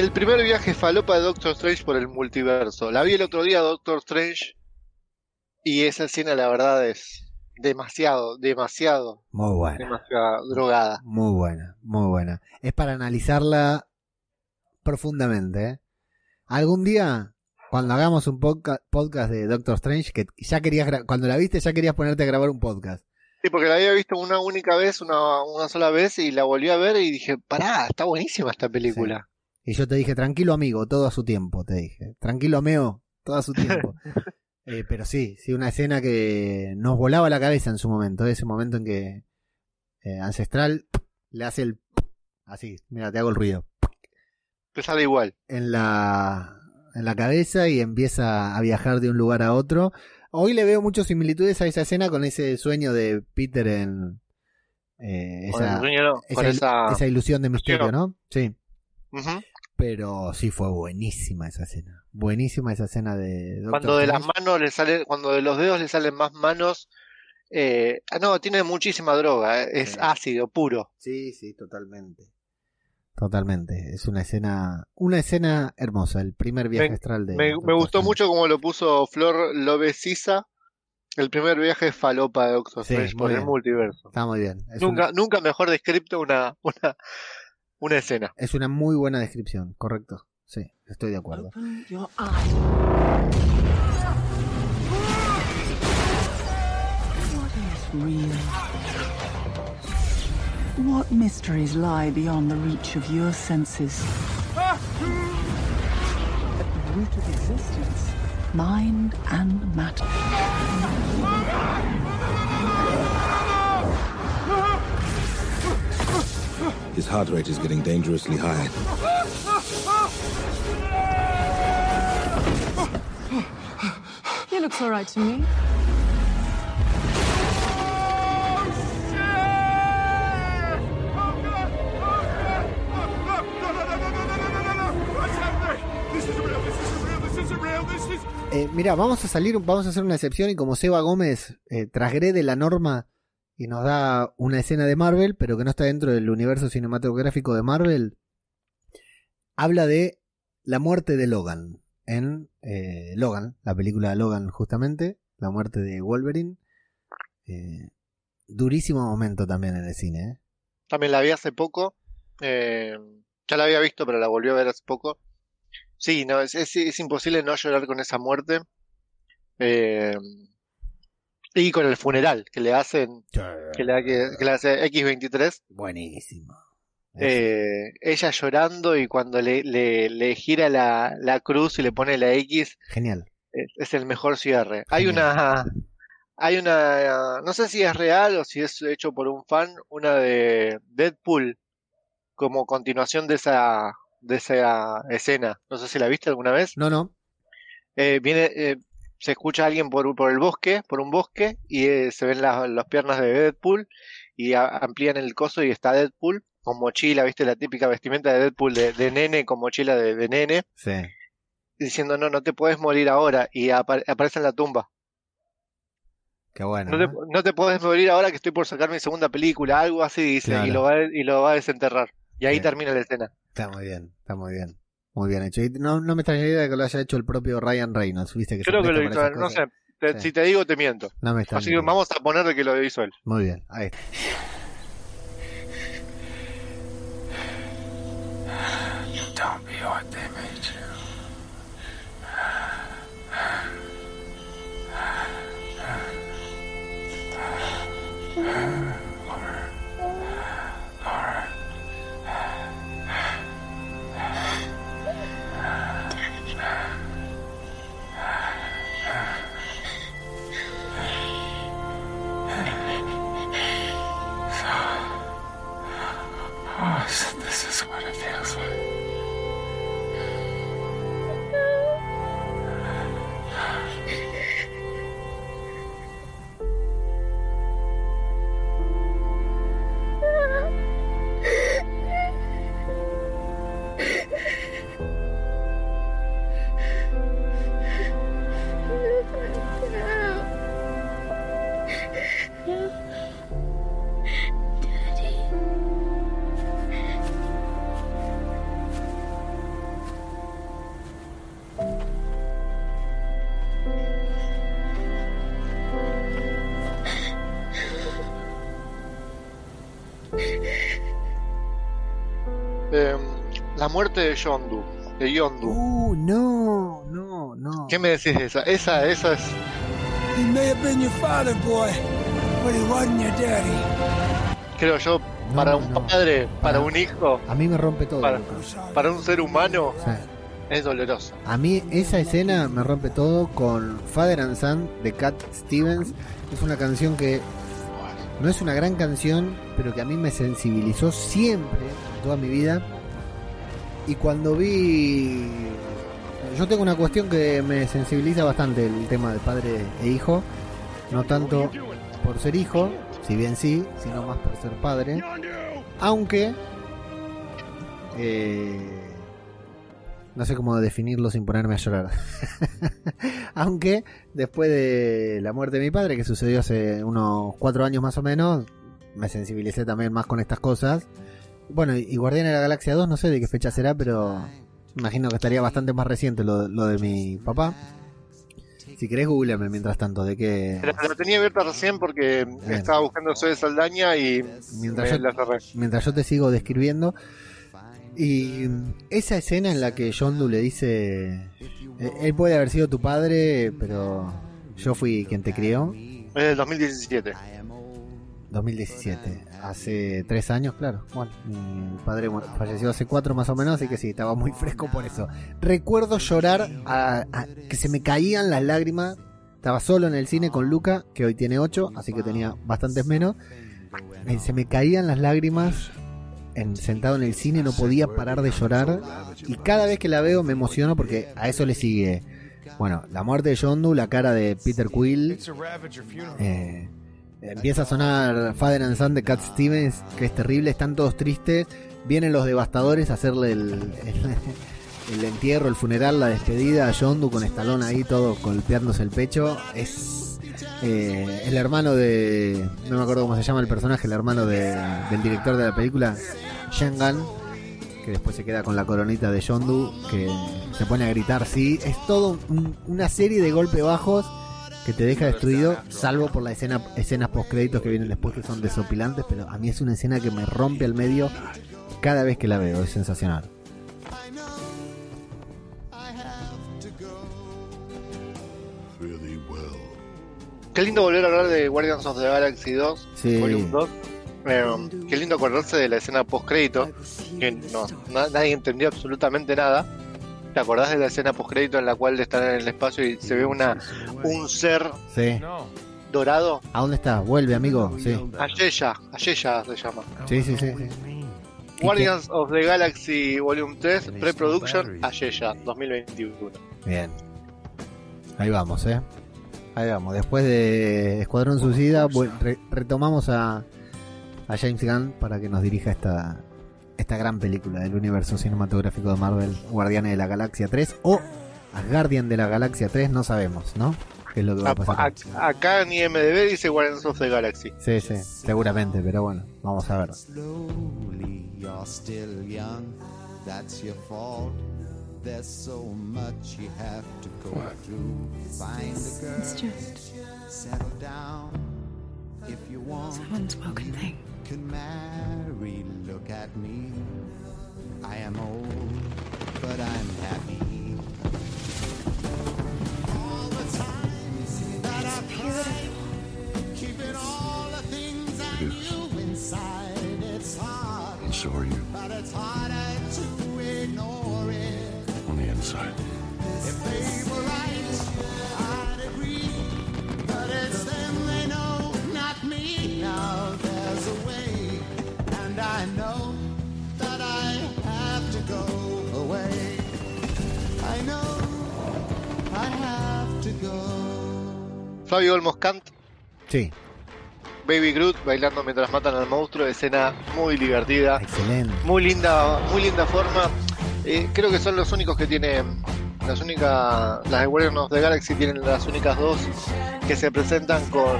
El primer viaje falopa de Doctor Strange por el multiverso. La vi el otro día, Doctor Strange, y esa escena, la verdad, es demasiado, demasiado, Muy buena. demasiado drogada. Muy buena, muy buena. Es para analizarla profundamente. ¿eh? Algún día, cuando hagamos un podca- podcast de Doctor Strange, que ya querías, cuando la viste, ya querías ponerte a grabar un podcast. Sí, porque la había visto una única vez, una, una sola vez, y la volví a ver y dije, pará, está buenísima esta película. Y yo te dije, tranquilo amigo, todo a su tiempo, te dije. Tranquilo ameo, todo a su tiempo. Eh, pero sí, sí, una escena que nos volaba la cabeza en su momento, ese momento en que eh, Ancestral le hace el... Así, mira, te hago el ruido. Te sale igual. en la, en la cabeza y empieza a viajar de un lugar a otro. Hoy le veo muchas similitudes a esa escena con ese sueño de Peter en eh, Con esa, el sueño, no, esa con il- esa... esa ilusión de misterio, ¿no? Sí, Ujú. Pero sí fue buenísima esa escena. Buenísima esa escena de Doctor Cuando de las manos le sale, cuando de los dedos le salen más manos, eh, ah, no, tiene muchísima droga, eh, es Sí. ácido puro. Sí, sí, totalmente. Totalmente, es una escena, una escena hermosa, el primer viaje astral de Me, gustó Strange. mucho como lo puso Flor Lobesiza, el primer viaje falopa de Doctor Sí, Strange por el multiverso. Está muy bien. Es Nunca, nunca mejor descrito una, una, una escena. es una muy buena descripción, correcto. Sí, estoy de acuerdo. Real? What mysteries lie beyond the reach of your senses? At the root of existence, mind and matter. His heart rate is getting dangerously high. He looks all right to me. Eh, mira, vamos a salir, vamos a hacer una excepción y como Seba Gómez eh, transgrede la norma y nos da una escena de Marvel, pero que no está dentro del universo cinematográfico de Marvel, habla de la muerte de Logan en eh, Logan, la película de Logan justamente, la muerte de Wolverine. Eh, durísimo momento también en el cine. ¿eh? También la vi hace poco. eh, ya la había visto, pero la volví a ver hace poco. Sí, no, es, es, es imposible no llorar con esa muerte. Eh, y con el funeral que le hacen, que le, que, que le hace X23. Buenísimo. Eh, ella llorando y cuando le, le, le gira la, la cruz y le pone la X, Genial. es, es el mejor cierre. Hay una, hay una, no sé si es real o si es hecho por un fan, una de Deadpool como continuación de esa, de esa escena. No sé si la viste alguna vez. No, no. Eh, viene, eh, se escucha a alguien por, por el bosque, por un bosque, y eh, se ven las, las piernas de Deadpool y a- amplían el coso y está Deadpool con mochila, viste la típica vestimenta de Deadpool de, de nene con mochila de, de nene, Sí. diciendo no, no te puedes morir ahora y apa- aparece en la tumba. Qué bueno. No te, te puedes morir ahora que estoy por sacar mi segunda película, algo así dice, Claro. y lo va, y lo va a desenterrar. Y ahí Sí. termina la escena. Está muy bien, está muy bien. Muy bien hecho. Y no, no me extrañaría que lo haya hecho el propio Ryan Reynolds, viste que Creo que lo hizo él, no sé, te- Sí. si te digo te miento. No me Así que vamos a poner de que lo hizo él. Muy bien, ahí está. De Yondu. De Yondu. Uh, no, no, no. ¿Qué me decís de esa? Esa, esa es. He may have been your father, boy, but he wasn't your daddy. Creo yo, No, para un no. padre, para un hijo, A mí me rompe todo. para, para un ser humano, Sí. es doloroso. A mí esa escena me rompe todo con Father and Son de Cat Stevens. Es una canción que no es una gran canción, pero que a mí me sensibilizó siempre, toda mi vida. Y cuando vi... Yo tengo una cuestión que me sensibiliza bastante el tema de padre e hijo. No tanto por ser hijo, si bien sí, sino más por ser padre. Aunque... eh, no sé cómo definirlo sin ponerme a llorar. Aunque después de la muerte de mi padre, que sucedió hace unos cuatro años más o menos, me sensibilicé también más con estas cosas. Bueno, y Guardián de la Galaxia 2, no sé de qué fecha será, pero imagino que estaría bastante más reciente lo, lo de mi papá. Si querés, googleame mientras tanto, de qué... La, tenía abierta recién porque estaba buscando Soy de Saldaña y Mientras yo- la cerré. mientras yo te sigo describiendo. Y esa escena en la que Yondu le dice, "Eh, él puede haber sido tu padre, pero yo fui quien te crió. Es del 2017. 2017, hace tres años, claro. Bueno, mi padre falleció hace cuatro más o menos, así que sí, estaba muy fresco por eso. Recuerdo llorar, a, a- que se me caían las lágrimas. Estaba solo en el cine con Luca, que hoy tiene ocho, así que tenía bastantes menos. Se me caían las lágrimas en, sentado en el cine, no podía parar de llorar. Y cada vez que la veo me emociono porque a eso le sigue. Bueno, la muerte de Yondu, la cara de Peter Quill, eh, empieza a sonar Father and Son de Cat Stevens, que es terrible, están todos tristes. Vienen los devastadores a hacerle el, el, entierro, el funeral, la despedida a Yondu con Estalón ahí todo golpeándose el pecho. Es eh, el hermano de. No me acuerdo cómo se llama el personaje, el hermano de- del director de la película, Shengan, que después se queda con la coronita de Yondu, que se pone a gritar, sí. Es todo un- una serie de golpes bajos que te deja destruido, salvo por la escena, escenas post créditos que vienen después que son desopilantes, pero a mí es una escena que me rompe al medio cada vez que la veo, es sensacional. Qué lindo volver a hablar de Guardians of the Galaxy 2, Sí. Volume 2. Eh, qué lindo acordarse de la escena post crédito, que no, na- nadie entendió absolutamente nada. ¿Te acordás de la escena post crédito en la cual están en el espacio y se ve una un ser Sí. dorado? ¿A dónde está? Vuelve, amigo. Sí, Ayeya, Ayeya se llama. sí, sí. sí, sí. ¿Y Guardians of the Galaxy Volume 3, Pre-Production, Ayeya, 2021. qué? Bien. Ahí vamos, ¿eh? Ahí vamos. Después de Escuadrón Suicida, re- retomamos a, a James Gunn para que nos dirija esta, esta gran película del universo cinematográfico de Marvel, Guardianes de la Galaxia 3 o Guardian de la Galaxia 3, no sabemos, ¿no? ¿Qué es lo que va a pasar? A- acá en IMDB dice Guardians of the Galaxy. Sí, sí, seguramente, pero bueno, vamos a ver. There's so much you have to go through. Find a girl. It's just Settle down. If you want, an unspoken thing. Can marry. Look at me. I am old, but I'm happy. All the times that cried, keeping all the things I knew inside. It's hard, And so are you but it's harder to ignore it. on the inside. If they were right, I know that I have to go away. I know I have to go. Fabio Olmos Cant, Sí, Baby Groot bailando mientras matan al monstruo, escena muy divertida, excelente. muy linda, muy linda forma. Eh, creo que son los únicos que tienen, las únicas, las de Guardians of the Galaxy tienen las únicas dos que se presentan con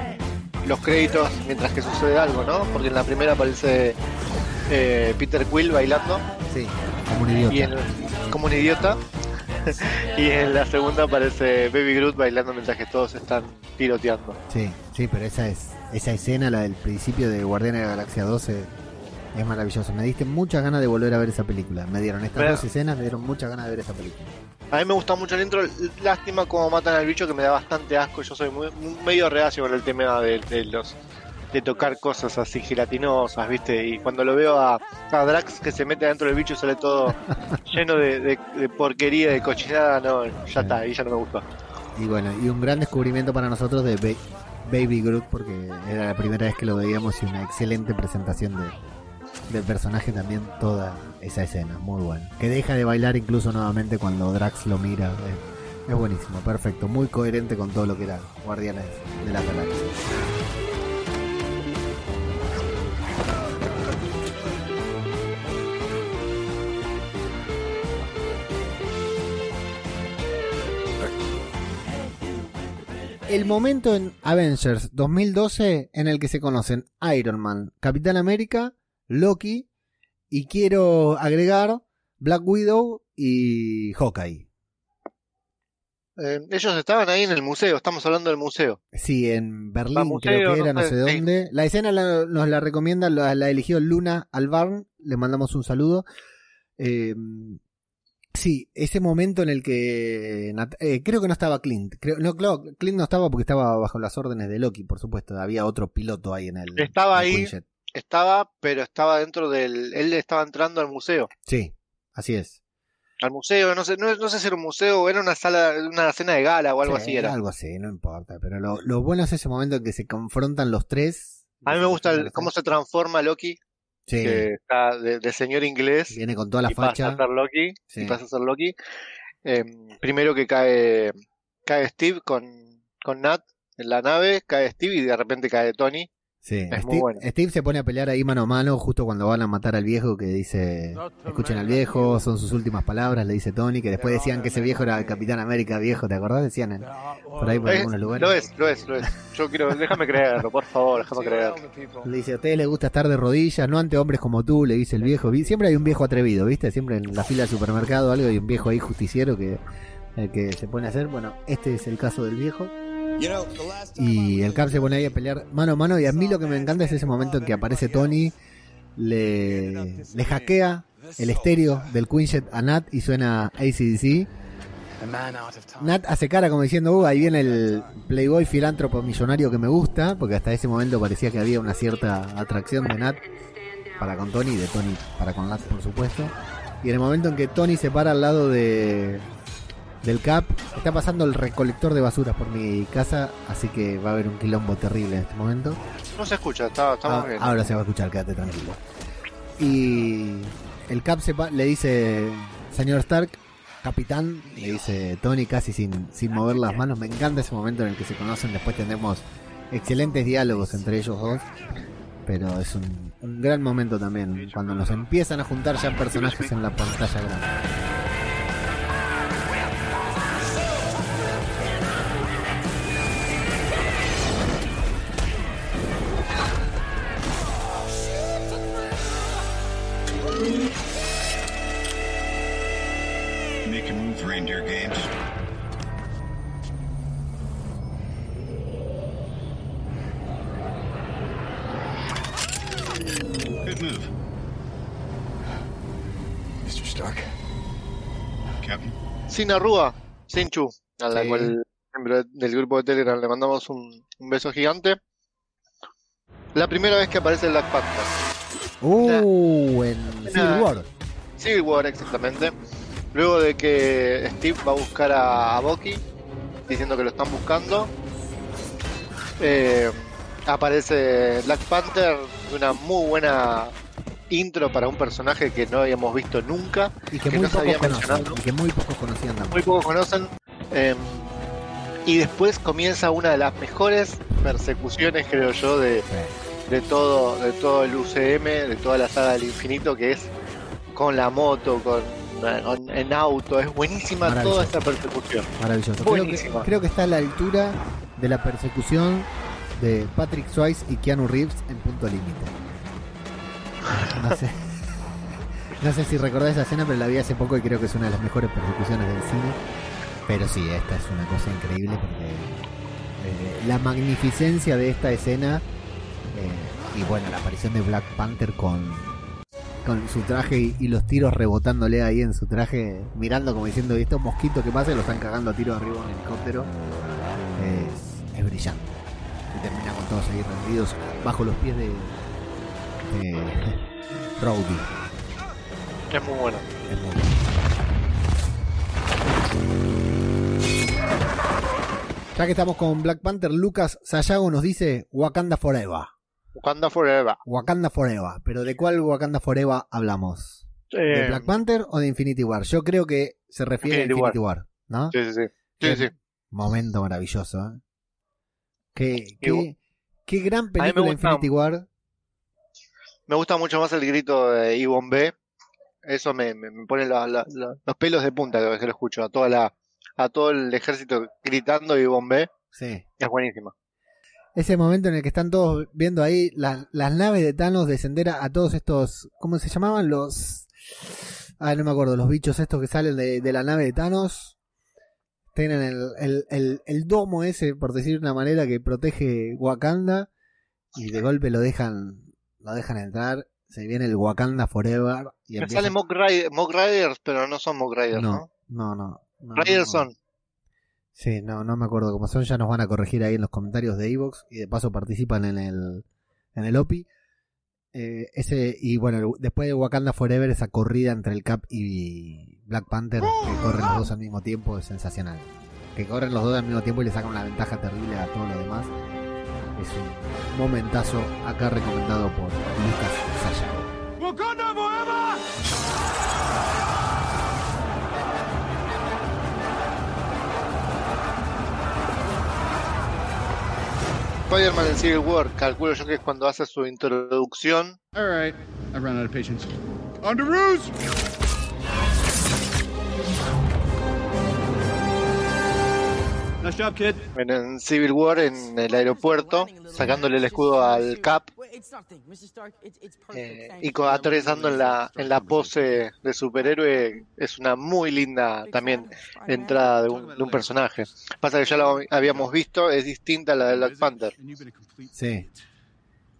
los créditos mientras que sucede algo, ¿no? Porque en la primera aparece eh, Peter Quill bailando Sí, como un idiota. y en, como un idiota. y en la segunda aparece Baby Groot bailando mientras que todos están tiroteando. Sí, sí, pero esa es esa escena, la del principio de Guardianes de la Galaxia 12, Es maravilloso. Me diste muchas ganas de volver a ver esa película. Me dieron estas dos escenas, me dieron muchas ganas de ver esa película. A mí me gusta mucho el intro. Lástima cómo matan al bicho que me da bastante asco. Yo soy muy, muy- medio reacio con el tema de, de los de tocar cosas así gelatinosas, ¿viste? Y cuando lo veo a, a Drax que se mete adentro del bicho y sale todo lleno de, de- de porquería, de cochinada, no, ya está, ahí ya no me gustó. Y bueno, y un gran descubrimiento para nosotros de Ba- Baby Groot, porque era la primera vez que lo veíamos y una excelente presentación de, del personaje también, toda esa escena, muy buena. Que deja de bailar incluso nuevamente cuando Drax lo mira. Es, es buenísimo, perfecto, muy coherente con todo lo que era Guardianes de la Galaxia. El momento en Avengers 2012 en el que se conocen Iron Man, Capitán América, Loki y quiero agregar Black Widow y Hawkeye. Eh, ellos estaban ahí en el museo, estamos hablando del museo. Sí, en Berlín museo, creo que no era, no sé, sí. dónde. La escena la- nos la recomienda, la, la eligió Luna Albarn, le mandamos un saludo. Eh, sí, ese momento en el que eh, creo que no estaba Clint. Creo, no, claro, Clint no estaba porque estaba bajo las órdenes de Loki, por supuesto. Había otro piloto ahí en el. Estaba en el ahí, Quinjet. estaba, pero estaba dentro del. Él estaba entrando al museo. Sí, así es. Al museo, no sé, no, no sé si era un museo o era una sala, una cena de gala o algo Sí, así era. Algo así, no importa. Pero lo, lo bueno es ese momento en que se confrontan los tres. A mí me gusta el- cómo se transforma Loki, Sí, que está de, de señor inglés viene con toda la y pasa facha. a ser Loki, Sí. y pasa a ser Loki. Eh, primero que cae cae Steve con, con Nat en la nave, cae Steve y de repente cae Tony. Sí, Es muy Steve, bueno. Steve se pone a pelear ahí mano a mano justo cuando van a matar al viejo que dice, escuchen al viejo, son sus últimas palabras, le dice Tony, que después decían que ese viejo era el Capitán América viejo, ¿te acordás? Decían en- por ahí por Eh, algunos lugares. lo es, lo es, lo es. Yo quiero, déjame creerlo, por favor, déjame creerlo. Le dice, a ustedes les gusta estar de rodillas, no ante hombres como tú, le dice el viejo. Vi- Siempre hay un viejo atrevido, ¿viste? Siempre en la fila del supermercado algo hay un viejo ahí justiciero que, el que se pone a hacer. Bueno, este es el caso del viejo. Y el Cap se pone ahí a pelear mano a mano. Y a mí lo que me encanta es ese momento en que aparece Tony, le, le hackea el estéreo del Quinjet a Nat y suena ACDC. Nat hace cara como diciendo, uh, ahí viene el playboy filántropo millonario que me gusta, porque hasta ese momento parecía que había una cierta atracción de Nat para con Tony y de Tony para con Nat, por supuesto. Y en el momento en que Tony se para al lado de del Cap, está pasando el recolector de basuras por mi casa, así que va a haber un quilombo terrible en este momento. No se escucha, está, estamos Ah, bien. ahora se va a escuchar, quédate tranquilo. Y el Cap se le dice, señor Stark, capitán, le dice Tony casi sin, sin mover las manos. Me encanta ese momento en el que se conocen. Después tendremos excelentes diálogos entre ellos dos. Pero es un, un gran momento también cuando nos empiezan a juntar ya personajes en la pantalla grande. Sin arruga, sin chu, a la Sí. cual miembro del grupo de Telegram le mandamos un, un beso gigante. La primera vez que aparece Black Panther. Uh, en Civil War. Civil War, exactamente. Luego de que Steve va a buscar a, a Bucky, diciendo que lo están buscando, eh, aparece Black Panther, una muy buena intro para un personaje que no habíamos visto nunca, Y que, que muy no pocos conocen. Y que muy pocos conocían muy pocos conocen. eh, y después comienza una de las mejores persecuciones, creo yo, de, de todo, de todo el UCM, de toda la saga del infinito, que es con la moto, con, en auto. Es buenísima toda esta persecución. Maravilloso. Creo que, creo que está a la altura de la persecución de Patrick Swayze y Keanu Reeves en punto límite. No sé. No sé si recordás esa escena, pero la vi hace poco y creo que es una de las mejores persecuciones del cine. Pero sí, esta es una cosa increíble porque eh, la magnificencia de esta escena eh, y bueno, la aparición de Black Panther con, con su traje y, los tiros rebotándole ahí en su traje, mirando como diciendo, "¿Y estos mosquitos que pasa? Y lo están cagando a tiros arriba en un helicóptero. Es brillante. Y termina con todos ahí rendidos bajo los pies de, de Rowdy. Es muy bueno. Es muy bueno. Ya que estamos con Black Panther, Lucas Sayago nos dice Wakanda Forever. Wakanda Forever. Wakanda Forever. Pero ¿de cuál Wakanda Forever hablamos? ¿De Eh, Black Panther o de Infinity War? Yo creo que se refiere Infinity a Infinity War, ¿no? Sí, sí, sí. Qué Sí, sí. Momento maravilloso, ¿eh? Qué, qué, gran película Infinity War. Me gusta mucho más el grito de Ivon B. Eso me, me, me pone la- la- la- los pelos de punta cada vez que lo escucho. A toda la, a todo el ejército gritando Ivon B. Sí. Es buenísima. Ese momento en el que están todos viendo ahí las, las naves de Thanos descender a, a todos estos. ¿Cómo se llamaban? Los. Ah, no me acuerdo. Los bichos estos que salen de, de la nave de Thanos. Tienen el, el, el, el domo ese, por decir de una manera, que protege Wakanda. Y de golpe lo dejan. Lo dejan entrar. Se viene el Wakanda Forever. Y Me empieza- sale Mock, Rider- Mock Riders, pero no son Mock Riders, ¿no? no, no, no. no, Riders no. son. Sí, no, no me acuerdo cómo son, ya nos van a corregir ahí en los comentarios de Evox y de paso participan en el, en el OPI. Eh, ese, y bueno, después de Wakanda Forever, esa corrida entre el Cap y Black Panther, que corren los dos al mismo tiempo, es sensacional. Que corren los dos al mismo tiempo y le sacan una ventaja terrible a todo lo demás. Es un momentazo acá recomendado por Lucas forever! Spider-Man en Civil War, calculo yo que es cuando hace su introducción. All right, I've run out of patience. On! Nice job, kid. En, Civil War en el aeropuerto, sacándole el escudo al Cap eh, y aterrizando en la, en la pose de superhéroe. Es una muy linda también entrada de un, de un personaje. Pasa que ya lo habíamos visto, es distinta a la de Black Panther. Sí.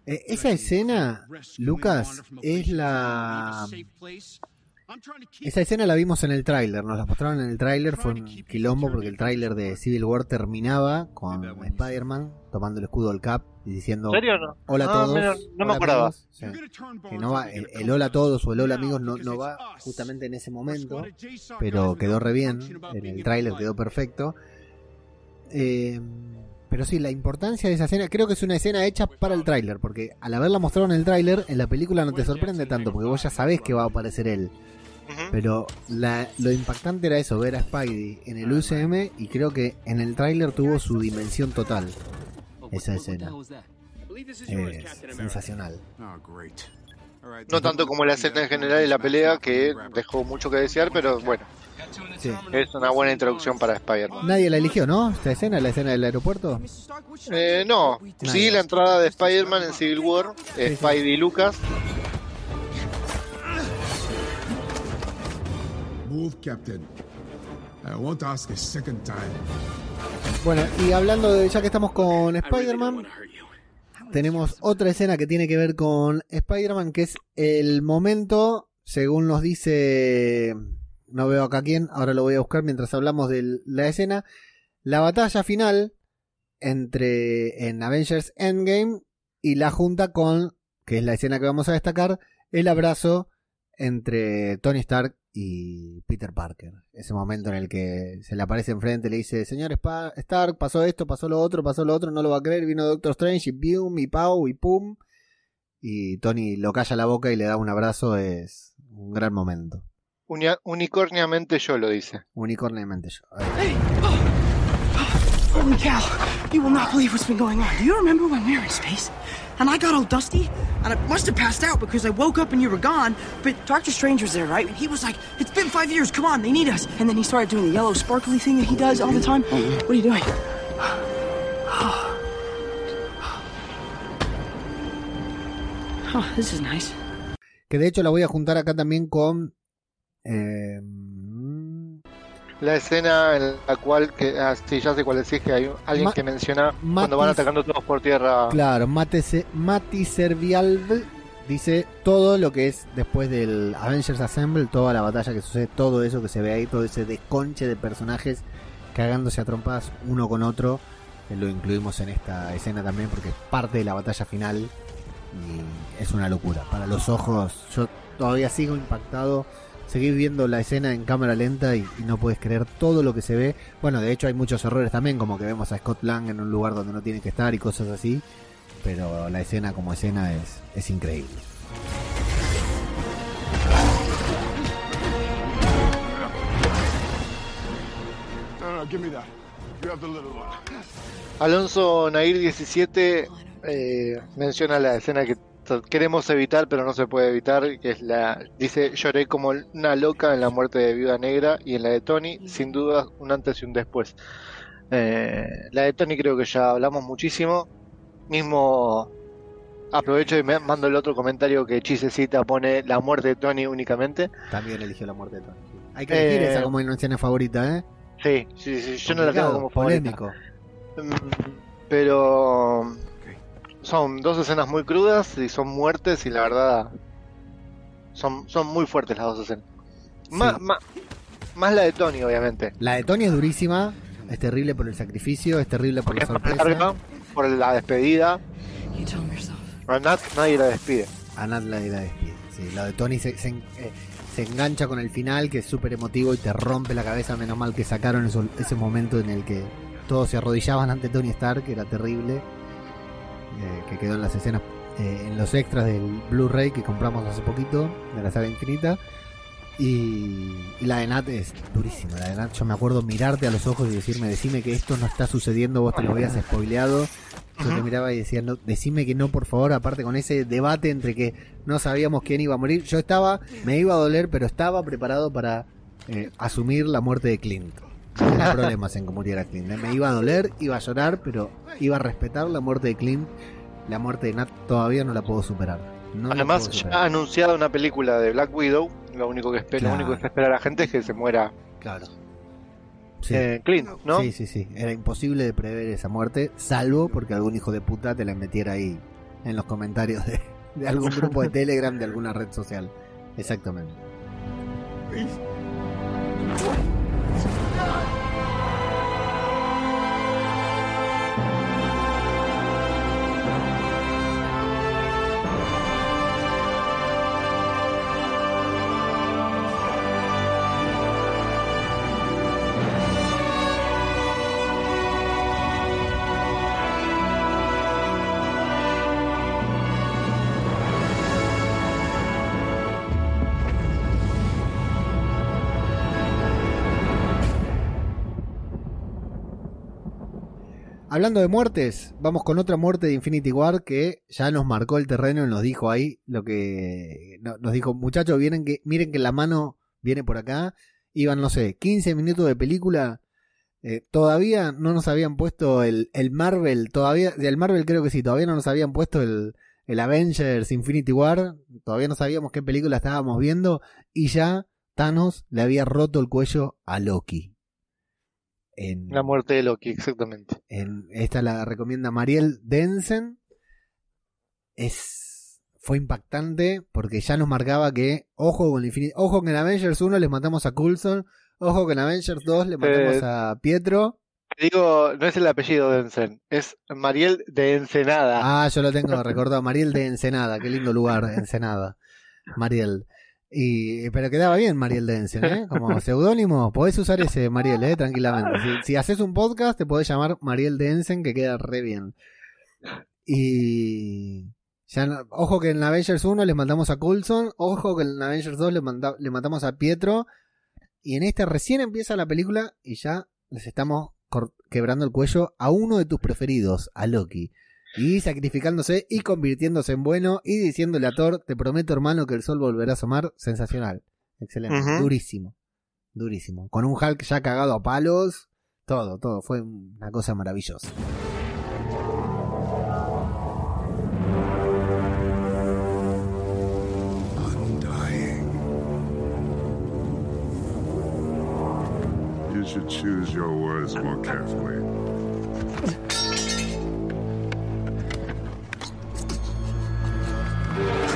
Eh, esa escena, Lucas, es la... Esa escena la vimos en el tráiler, nos la mostraron en el tráiler, fue un quilombo porque el tráiler de Civil War terminaba con Spider-Man tomando el escudo del Cap y diciendo ¿En serio o no? hola a Ah, todos. mira, no me acordaba. amigos". Sí. Que no va, el, el hola a todos o el hola amigos no, no va justamente en ese momento, pero quedó re bien, en el tráiler quedó perfecto. Eh, pero sí, la importancia de esa escena, creo que es una escena hecha para el tráiler, porque al haberla mostrado en el tráiler, en la película no te sorprende tanto, porque vos ya sabés que va a aparecer él. Pero la- lo impactante era eso, ver a Spidey en el UCM y creo que en el tráiler tuvo su dimensión total esa escena. Es sensacional. No tanto como la escena en general y la pelea, que dejó mucho que desear, pero bueno, Sí. es una buena introducción para Spider-Man. Nadie la eligió, ¿no? Esta escena, la escena del aeropuerto. Eh, no, sí, la entrada de Spider-Man en Civil War, eh, Spidey y Lucas. Move, Captain. I won't ask a second time. Bueno, y hablando de ya que estamos con Spider-Man, tenemos otra escena que tiene que ver con Spider-Man, que es el momento, según nos dice, no veo acá quién, ahora lo voy a buscar mientras hablamos de la escena, la batalla final entre en Avengers Endgame y la junta con, que es la escena que vamos a destacar, el abrazo entre Tony Stark y Peter Parker. Ese momento en el que se le aparece enfrente y le dice, señor Spa- Stark, pasó esto, pasó lo otro, pasó lo otro, no lo va a creer, vino Doctor Strange y pium, y pau, y pum. Y Tony lo calla la boca y le da un abrazo, es un gran momento. Unia- unicorniamente yo lo dice. Unicorniamente yo. Holy you will not believe what's been going on. Do you remember when we were in space? And I got all dusty, and I must have passed out because I woke up and you were gone. But Doctor Strange was there, right? And he was like, It's been five years, come on, they need us. And then he started doing the yellow sparkly thing that he does all the time. What are you doing? Oh, this is nice. Que de hecho la voy a juntar acá también con... eh, La escena en la cual, que, ah, sí, ya sé cuál decís, que hay alguien Ma- que menciona cuando van atacando todos por tierra. Claro, Mate Se- Mati Servialv dice todo lo que es después del Avengers Assemble, toda la batalla que sucede, todo eso que se ve ahí, todo ese desconche de personajes cagándose a trompadas uno con otro. eh, Lo incluimos en esta escena también porque es parte de la batalla final y es una locura. Para los ojos, yo todavía sigo impactado. Seguís viendo la escena en cámara lenta y, y no puedes creer todo lo que se ve. Bueno, de hecho hay muchos errores también, como que vemos a Scott Lang en un lugar donde no tiene que estar y cosas así. Pero la escena como escena es, es increíble. No, no, give me that. You have the little one. Alonso Nair 17 eh, menciona la escena que queremos evitar pero no se puede evitar, que es la dice lloré como una loca en la muerte de Viuda Negra y en la de Tony, sin duda un antes y un después. Eh, la de Tony creo que ya hablamos muchísimo. Mismo aprovecho y me mando el otro comentario que Chisecita pone la muerte de Tony únicamente. También eligió la muerte de Tony. Hay que elegir Eh, esa como una escena favorita, ¿eh? Sí, sí, sí, yo no la tengo como favorita. polémico. Mm, Pero son dos escenas muy crudas y son muertes y la verdad son, son muy fuertes las dos escenas. Más, más, más la de Tony, obviamente. La de Tony es durísima, es terrible por el sacrificio, es terrible por la sorpresa. larga por la despedida. A Nat nadie la despide. A Nat la, la despide. Sí, la de Tony se, eh, se engancha con el final, que es súper emotivo y te rompe la cabeza. Menos mal que sacaron eso- ese momento en el que todos se arrodillaban ante Tony Stark, que era terrible. Eh, que quedó en las escenas, eh, en los extras del Blu-ray que compramos hace poquito, de la saga infinita. Y, y la de Nat es durísima. La de Nat, yo me acuerdo mirarte a los ojos y decirme, decime que esto no está sucediendo, vos te lo habías spoileado. Yo te miraba y decía, no, decime que no, por favor, aparte con ese debate entre que no sabíamos quién iba a morir. Yo estaba, me iba a doler, pero estaba preparado para eh, asumir la muerte de Clint. No problemas en que muriera Clint. ¿eh? Me iba a doler, iba a llorar, pero iba a respetar la muerte de Clint. La muerte de Nat todavía no la puedo superar. No Además, puedo ya ha anunciado una película de Black Widow. Lo único que espera, Claro. lo único que espera la gente es que se muera Claro. Sí. eh, Clint, ¿no? Sí, sí, sí. Era imposible de prever esa muerte, salvo porque algún hijo de puta te la metiera ahí en los comentarios de, de algún grupo de Telegram, de alguna red social. Exactamente. Hablando de muertes, vamos con otra muerte de Infinity War que ya nos marcó el terreno y nos dijo ahí lo que no- nos dijo, muchachos, miren que miren que la mano viene por acá. Iban, no sé, 15 minutos de película. eh, todavía no nos habían puesto el, el Marvel, todavía, el Marvel creo que sí, todavía no nos habían puesto el, el Avengers Infinity War, todavía no sabíamos qué película estábamos viendo y ya Thanos le había roto el cuello a Loki. En, La muerte de Loki, exactamente. en- esta la recomienda Mariel Densen. Es fue impactante porque ya nos marcaba que ojo con el Infinity- ojo que en Avengers 1 les matamos a Coulson, ojo que en Avengers 2 le matamos Eh, a Pietro. Te digo, no es el apellido de Ensen, es Mariel de Ensenada. Ah, yo lo tengo recordado, Mariel de Ensenada, qué lindo lugar, Ensenada. Mariel. Y, pero quedaba bien Mariel de Ensen, ¿eh? Como seudónimo, podés usar ese Mariel, ¿eh? Tranquilamente. Si, si haces un podcast, te podés llamar Mariel de Ensen, que queda re bien. Y. Ya no- ojo que en Avengers 1 les mandamos a Coulson, ojo que en Avengers 2 le, manda- le matamos a Pietro. Y en este recién empieza la película y ya les estamos quebrando el cuello a uno de tus preferidos, a Loki. Y sacrificándose y convirtiéndose en bueno y diciéndole a Thor, te prometo hermano que el sol volverá a asomar. Sensacional. Excelente. Durísimo. Durísimo. Con un Hulk ya cagado a palos. Todo, todo. Fue una cosa maravillosa. You should choose your words more carefully. Yeah.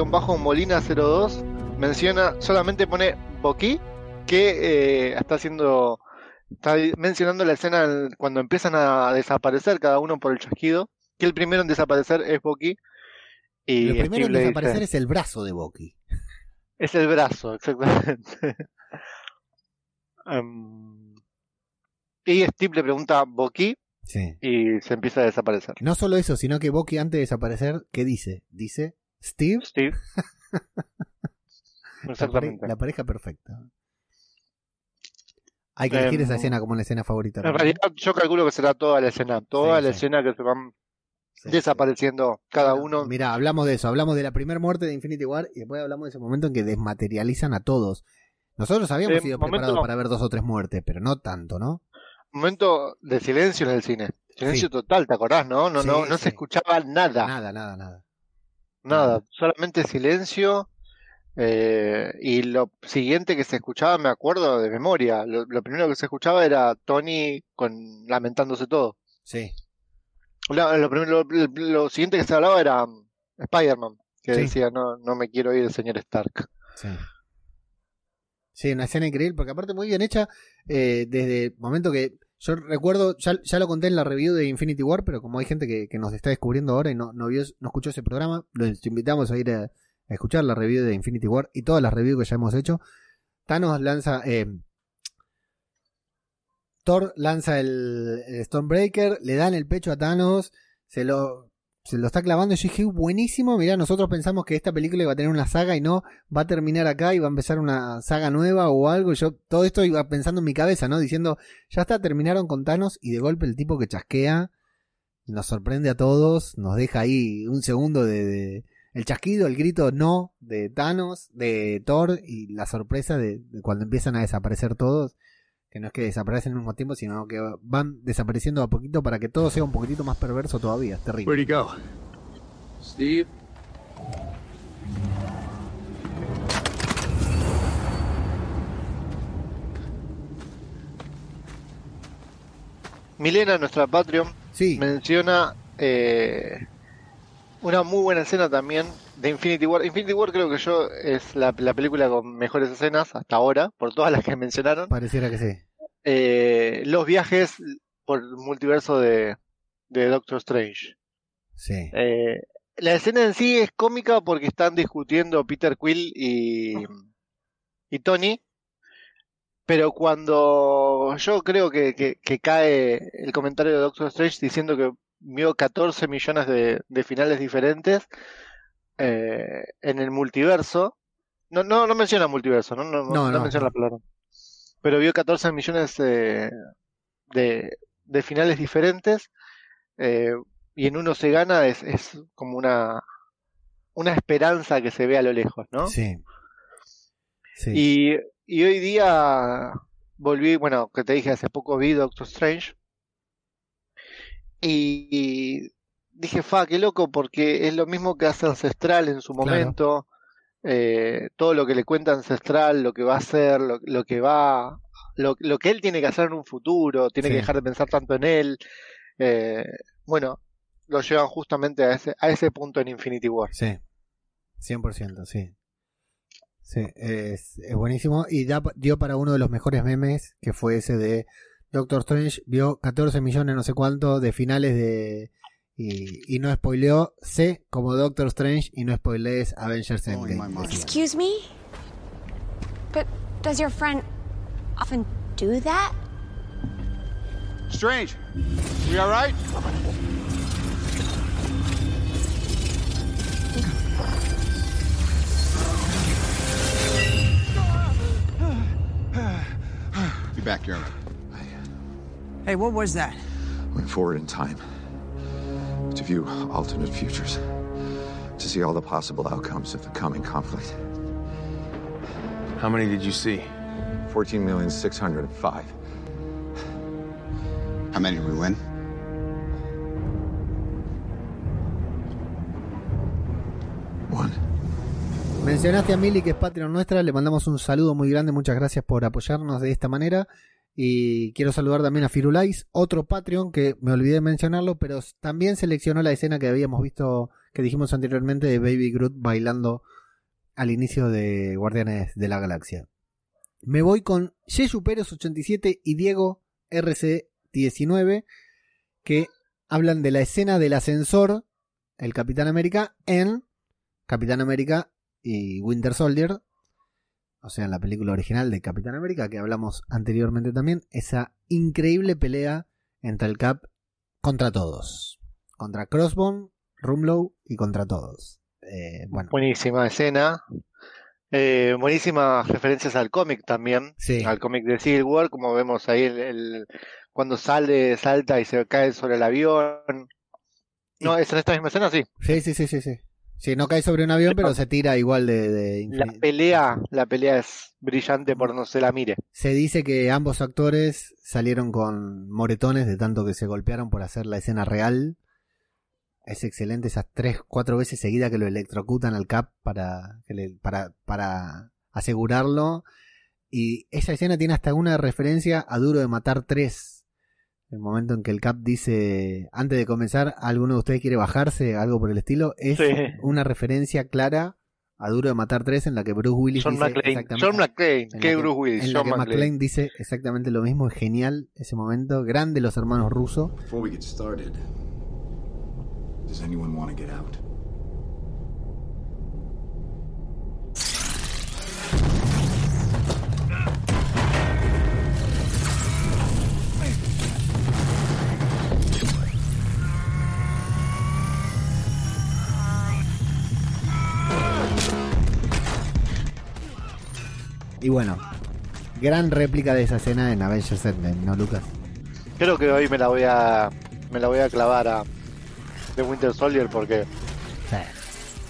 Agos-Molina02 menciona, solamente pone Boqui, que eh, está haciendo, está mencionando la escena en- cuando empiezan a desaparecer cada uno por el chasquido, que el primero en desaparecer es Boqui. Y Lo primero en desaparecer dice- es el brazo de Bucky. es el brazo, exactamente. Em, y Steve le pregunta Boqui Sí. y se empieza a desaparecer. No solo eso, sino que Bucky antes de desaparecer, ¿qué dice? Dice Steve. Steve. Exactamente. la pareja perfecta. Hay que elegir Em, esa escena como la escena favorita. En realidad yo calculo que será toda la escena, toda Sí, la sí. escena que se van desapareciendo cada uno. Mira, hablamos de eso, hablamos de la primera muerte de Infinity War y después hablamos de ese momento en que desmaterializan a todos. Nosotros habíamos Eh, sido preparados para ver dos o tres muertes, pero no tanto, ¿no? Momento de silencio en el cine. Silencio Sí. total, ¿te acordás, no? No, no, no se escuchaba nada. Nada, nada, nada. Nada, solamente silencio. eh, y lo siguiente que se escuchaba, me acuerdo de memoria, lo, lo primero que se escuchaba era Tony con lamentándose todo. Sí. Lo, lo primero- lo- siguiente que se hablaba era um, Spider-Man, que Sí. decía, no, no me quiero ir, señor Stark. Sí. Sí, una escena increíble, porque aparte muy bien hecha, eh, desde el momento que yo recuerdo, ya, ya lo conté en la review de Infinity War, pero como hay gente que, que nos está descubriendo ahora y no, no, vio, no escuchó ese programa, los invitamos a ir a, escuchar la review de Infinity War y todas las reviews que ya hemos hecho. Thanos lanza, eh, Thor lanza el, el Stormbreaker, le dan el pecho a Thanos, se lo, se lo está clavando. Y yo dije, buenísimo, mirá, nosotros pensamos que esta película iba a tener una saga y no, va a terminar acá y va a empezar una saga nueva o algo. Yo todo esto iba pensando en mi cabeza, ¿no? Diciendo, ya está, terminaron con Thanos y de golpe el tipo que chasquea nos sorprende a todos, nos deja ahí un segundo de, el chasquido, el grito no de Thanos, de Thor y la sorpresa de cuando empiezan a desaparecer todos, que no es que desaparecen al mismo tiempo, sino que van desapareciendo a poquito para que todo sea un poquitito más perverso todavía, es terrible. Where'd he go? Steve? Milena, nuestra Patreon, menciona eh, una muy buena escena también de Infinity War. Infinity War creo que yo es la, la película con mejores escenas hasta ahora, por todas las que mencionaron. Pareciera que sí. Eh, los viajes por el multiverso de, de Doctor Strange. Sí. Eh, la escena en sí es cómica porque están discutiendo Peter Quill y, y Tony. Pero cuando yo creo que, que- que cae el comentario de Doctor Strange diciendo que vio 14 millones de, de finales diferentes eh, en el multiverso, no, no, no menciona multiverso, no, no, No, no menciona la palabra, pero vio 14 millones de, de finales diferentes eh, y en uno se gana, es, es como una, una esperanza que se ve a lo lejos, ¿no? Sí. Sí. Y, y hoy día volví, bueno, que te dije hace poco vi Doctor Strange. Y dije, fa, qué loco, porque es lo mismo que hace Ancestral en su Claro. momento. eh, todo lo que le cuenta Ancestral, lo que va a hacer, lo, lo que va. Lo, lo que él tiene que hacer en un futuro, tiene Sí. que dejar de pensar tanto en él. eh, bueno, lo llevan justamente a ese, a ese punto en Infinity War. Sí, 100%, sí. Sí, es, es buenísimo. Y da, dio para uno de los mejores memes, que fue ese de Doctor Strange, vio 14 millones, no sé cuánto, de finales de... Y, y no spoileó C como Doctor Strange y no spoilees Avengers Endgame. decía. Excuse me? But does your friend often do that? Strange. You all right? Be back, Jeremy. Hey, what was that? Went forward in time to view alternate futures, to see all the possible outcomes of the coming conflict. How many did you see? 14,605. How many did we win? One Mencionaste a Mili que es Patreon nuestra, le mandamos un saludo muy grande, muchas gracias por apoyarnos de esta manera. Y quiero saludar también a Firulais, otro Patreon que me olvidé de mencionarlo, pero también seleccionó la escena que habíamos visto, que dijimos anteriormente de Baby Groot bailando al inicio de Guardianes de la Galaxia. Me voy con Yeyu Pérez 87 y Diego RC19 que hablan de la escena del ascensor, el Capitán América, en Capitán América y Winter Soldier, o sea, en la película original de Capitán América que hablamos anteriormente también, esa increíble pelea entre el Cap contra todos, contra Crossbone, Rumlow y contra todos. Eh, bueno, Buenísima escena. Eh, buenísimas referencias al cómic también. Sí. Al cómic de Civil War, como vemos ahí el, el- cuando sale, salta y se cae sobre el avión. No, es en esta misma escena, sí. sí, sí, sí, sí, sí. Sí, no cae sobre un avión, pero se tira igual de, de La pelea, la pelea es brillante por no se la mire. Se dice que ambos actores salieron con moretones de tanto que se golpearon por hacer la escena real. Es excelente esas tres, cuatro veces seguidas que lo electrocutan al Cap para, para, para asegurarlo. Y esa escena tiene hasta una referencia a Duro de Matar 3. El momento en que el Cap dice, antes de comenzar, ¿alguno de ustedes quiere bajarse? Algo por el estilo. Es Sí. una referencia clara a Duro de Matar 3 en la que Bruce Willis John dice McClane. exactamente- John McClane. ¿Qué que- Bruce Willis? En la John que McClane. McClane dice exactamente lo mismo. Es genial ese momento. Grande los hermanos rusos. Before we get started, does anyone want to get out? Y bueno, gran réplica de esa escena en Avengers Endgame, ¿no, Lucas? Creo que hoy me la voy a me la voy a clavar a The Winter Soldier porque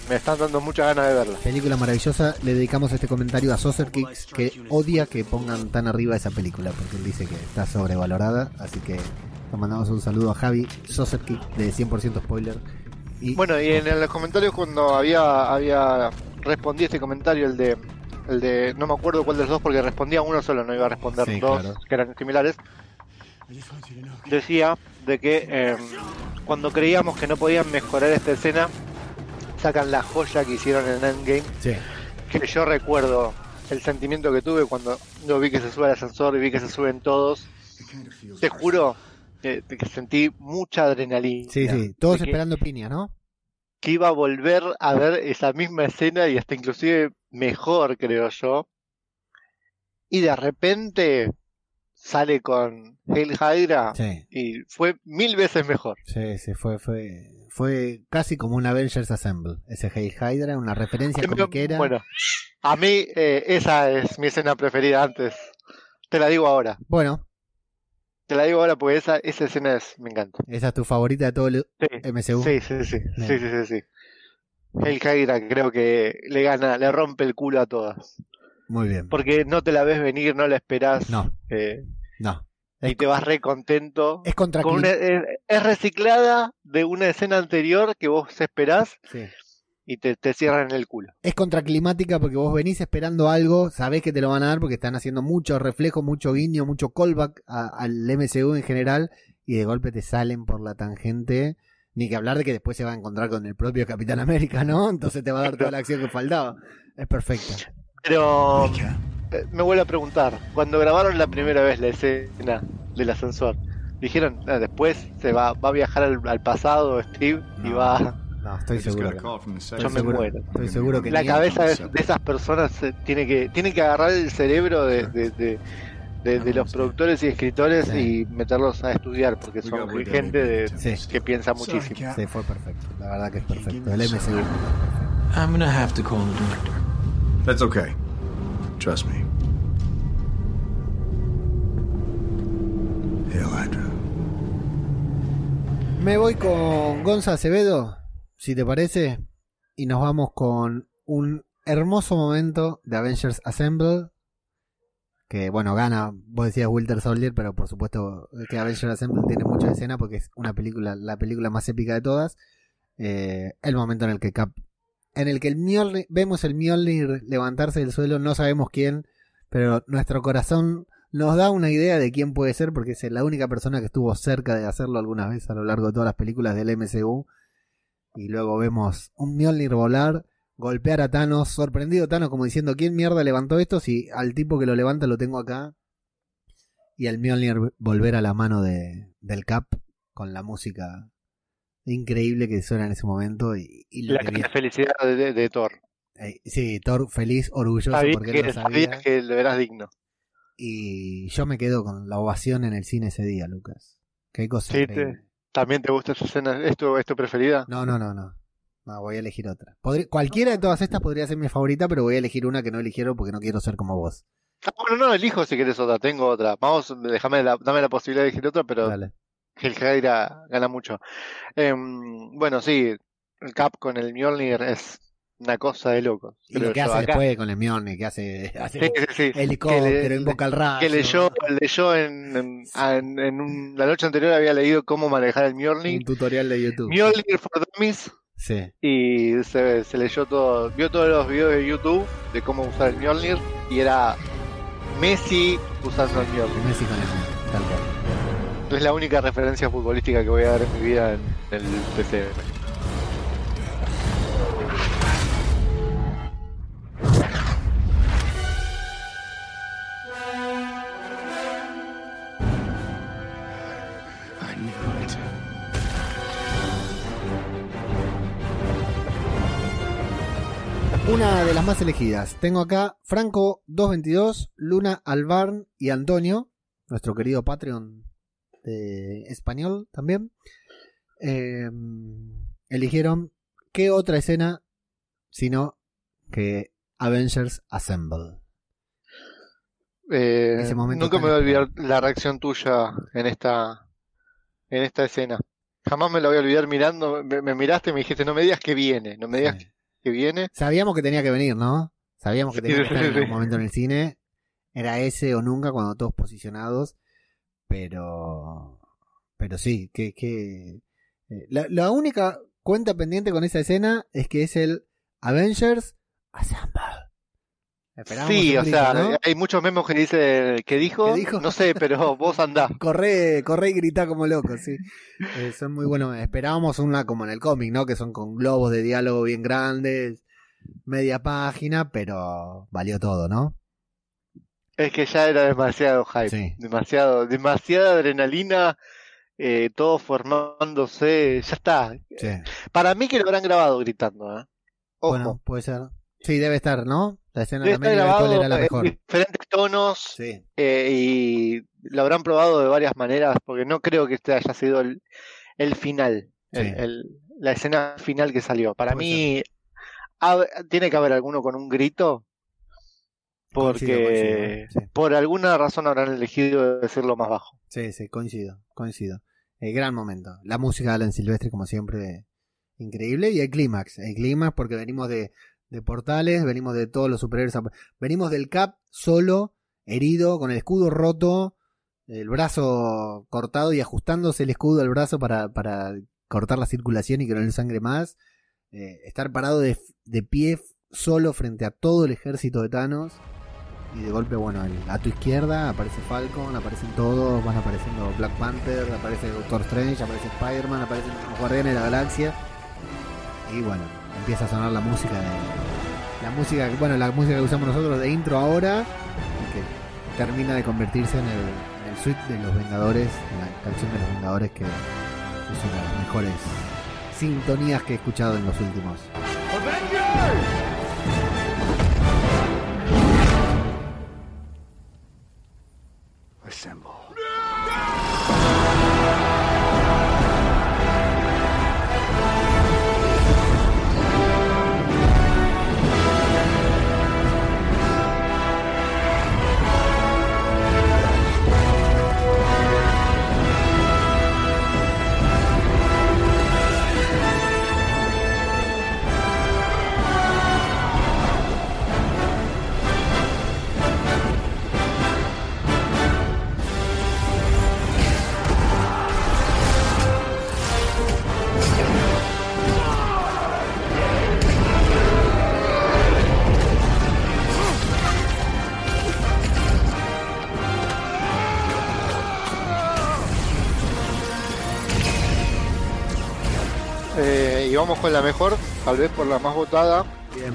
me están dando muchas ganas de verla. Película maravillosa. Le dedicamos este comentario a Saucer Kicks que odia que pongan tan arriba esa película porque él dice que está sobrevalorada. Así que le mandamos un saludo a Javi, Saucer de 100% spoiler. Y Bueno, y en los comentarios cuando había había respondí este comentario el de el de no me acuerdo cuál de los dos porque respondía uno solo, no iba a responder Sí, dos claro. que eran similares. Decía de que eh, cuando creíamos que no podían mejorar esta escena sacan la joya que hicieron en Endgame. Sí. que yo recuerdo el sentimiento que tuve cuando yo vi que se sube al ascensor y vi que se suben todos. Te juro que, que sentí mucha adrenalina. sí, sí, todos De que- esperando piña, ¿no? Que iba a volver a ver esa misma escena y hasta inclusive mejor, creo yo. Y de repente sale con Hail Hydra Sí. y fue mil veces mejor. Sí, sí, fue, fue, fue casi como un Avengers Assemble. Ese Hail Hydra, una referencia comiquera. Bueno, a mí eh, esa es mi escena preferida antes. Te la digo ahora. Bueno, Te la digo ahora porque esa, esa escena es, me encanta. esa es tu favorita de todo el MCU. Sí, sí, sí. Bien. Sí, sí, sí, sí. El Hydra creo que le gana, le rompe el culo a todas. Muy bien. Porque no te la ves venir, no la esperás. No. eh, No. y te vas re contento. Es contra Con una- es, es reciclada de una escena anterior que vos esperás Sí. Y te, te cierran el culo. Es contraclimática porque vos venís esperando algo, sabés que te lo van a dar porque están haciendo mucho reflejo, mucho guiño, mucho callback a- al MCU en general y de golpe te salen por la tangente. Ni que hablar de que después se va a encontrar con el propio Capitán América, ¿no? Entonces te va a dar toda la acción que faltaba. Es perfecta. Pero eh, me vuelvo a preguntar, cuando grabaron la primera vez la escena del ascensor, dijeron, "Ah, después se va, va a viajar al, al pasado Steve y va... No, estoy seguro. que no. Yo me seguro, muero. estoy seguro que la cabeza de, de esas personas eh, tiene que tiene que agarrar el cerebro de, de, de- de- de los productores y escritores y meterlos a estudiar porque son gente de, que piensa muchísimo. Sí, fue perfecto. La verdad que es perfecto. El MCU. I'm gonna have to call the director. That's okay. Trust me. Hail Hydra. Me voy con Gonza Acevedo, si te parece, y nos vamos con un hermoso momento de Avengers Assemble. Que bueno, gana, vos decías Winter Soldier, pero por supuesto que Avengers Assemble tiene mucha escena porque es una película, la película más épica de todas. Eh, el momento en el que Cap, en el que el Mjolnir, vemos el Mjolnir levantarse del suelo, no sabemos quién, pero nuestro corazón nos da una idea de quién puede ser porque es la única persona que estuvo cerca de hacerlo alguna vez a lo largo de todas las películas del MCU. Y luego vemos un Mjolnir volar, golpear a Thanos, sorprendido Thanos como diciendo, ¿quién mierda levantó esto? Si al tipo que lo levanta lo tengo acá. Y el Mjolnir volver a la mano de, del Cap con la música increíble que suena en ese momento. Y, La que felicidad de, Thor. eh, sí, Thor feliz, orgulloso Sabía porque que, sabía. que lo verás digno. Y yo me quedo con la ovación en el cine ese día, Lucas. Qué cosa Sí, te- ¿También te gusta esa escena? ¿Es tu, es tu preferida? No, no, no, no. No, voy a elegir otra. Podría- cualquiera de todas estas podría ser mi favorita, pero voy a elegir una que no eligieron porque no quiero ser como vos. Ah, bueno, no, elijo si quieres otra. Tengo otra. Vamos, déjame la, dame la posibilidad de elegir otra, pero Dale. el gana mucho. Em, bueno, sí, el Cap con el Mjolnir es una cosa de locos. Y lo que hace Acá- después con el Mjolnir, que hace, hace Sí, sí, sí. helicóptero, Que le- invoca el rayo. que leyó, leyó en, en, en- en un- la noche anterior había leído cómo manejar el Un Mjolnir. tutorial de YouTube. Mjolnir for Dummies. Sí. Y se, se leyó todo, vio todos los videos de YouTube de cómo usar el Mjolnir y era Messi usando el Mjolnir. Messi con el Mjolnir, tal cual. Es la única referencia futbolística que voy a dar en mi vida en el PC. Una de las más elegidas. Tengo acá Franco 222, Luna Albarn y Antonio, nuestro querido Patreon de español también. Eh, eligieron qué otra escena sino que Avengers Assemble. Eh, Ese momento nunca me voy a olvidar la reacción tuya en esta en esta escena. Jamás me la voy a olvidar mirando, me, me miraste y me dijiste, no me digas que viene, no me digas que viene. Sabíamos que tenía que venir, ¿no? Sabíamos que tenía que estar en algún momento en el cine. Era ese o nunca cuando todos posicionados. Pero. Pero sí, que. que eh, la, la única cuenta pendiente con esa escena es que es el Avengers Assemble. Esperábamos Sí, o grito, sea, ¿no? hay muchos memes que dice que dijo, ¿Qué dijo? no sé, pero vos andá. Corre, corre y grita como loco, sí. Eh, son muy buenos. Esperábamos una como en el cómic, ¿no? Que son con globos de diálogo bien grandes, media página, pero valió todo, ¿no? Es que ya era demasiado hype, Sí. demasiado, demasiada adrenalina, eh, todo formándose, ya está. Sí. Para mí que lo habrán grabado gritando, ¿eh? Ojo. Bueno, puede ser. Sí, debe estar, ¿no? La escena Debe también estar debe cuál grabado era la en mejor. diferentes tonos Sí. eh, y lo habrán probado de varias maneras porque no creo que este haya sido el, el final, el- Sí. el- la escena final que salió. Para mí tiene que haber alguno con un grito porque Coincido, coincido, por alguna razón habrán elegido decirlo más bajo. Sí, sí, coincido, coincido. El gran momento. La música de Alan Silvestre, como siempre, increíble. Y el clímax. El clímax, porque venimos de, de portales, venimos de todos los superhéroes. Venimos del Cap solo, herido, con el escudo roto, el brazo cortado y ajustándose el escudo al brazo para, para cortar la circulación y que no le sangre más. Eh, estar parado de, de pie solo frente a todo el ejército de Thanos. Y de golpe, bueno, el- a tu izquierda aparece Falcon, aparecen todos, van apareciendo Black Panther, aparece Doctor Strange, aparece Spider-Man, aparecen los Guardianes de la Galaxia. Y bueno, empieza a sonar la música de. La música, bueno, la música que usamos nosotros de intro ahora, y que termina de convertirse en el, en el suite de los Vengadores, en la canción de los Vengadores, que es una de las mejores sintonías que he escuchado en los últimos. Assemble. Vamos con la mejor, tal vez por la más votada. Bien.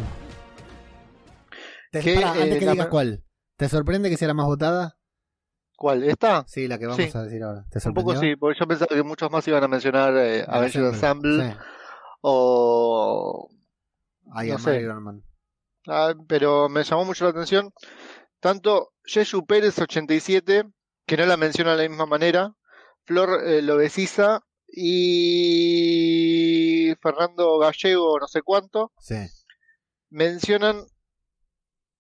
Te- Que, antes eh, que la digas cuál. ¿Te sorprende que sea la más votada? ¿Cuál? ¿Esta? Sí, la que vamos Sí. a decir ahora. ¿Te Un poco sí, porque yo pensaba que muchos más iban a mencionar eh, Avengers Ensemble o... I no sé. Iron Man. Ah, pero me llamó mucho la atención tanto Yesu Pérez 87, que no la menciona de la misma manera, Flor eh, Lobesiza y Fernando Gallego, no sé cuánto, Sí. mencionan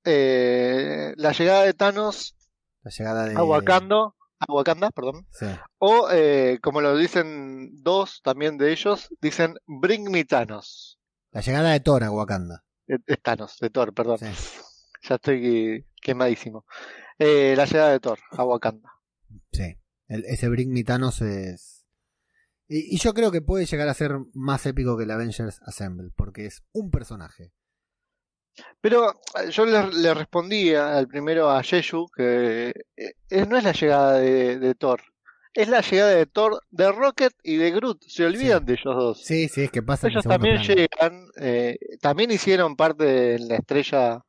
eh, la llegada de Thanos La llegada de. a Wakanda, a Wakanda, perdón, Sí. o eh, como lo dicen dos también de ellos, dicen Bring me Thanos. La llegada de Thor a Wakanda. De, de Thanos, de Thor, perdón. Ya estoy quemadísimo. Eh, la llegada de Thor a Wakanda. Sí. El- ese Bring Me Thanos es. Y, y yo creo que puede llegar a ser más épico que el Avengers Assemble, porque es un personaje. Pero eh, yo le, le respondí al primero a Jeju que eh, eh, no es la llegada de, de Thor, es la llegada de Thor, de Rocket y de Groot. Se olvidan de ellos dos. Sí, sí, es que pasa en Ellos también plano. llegan, eh, también hicieron parte de la estrella,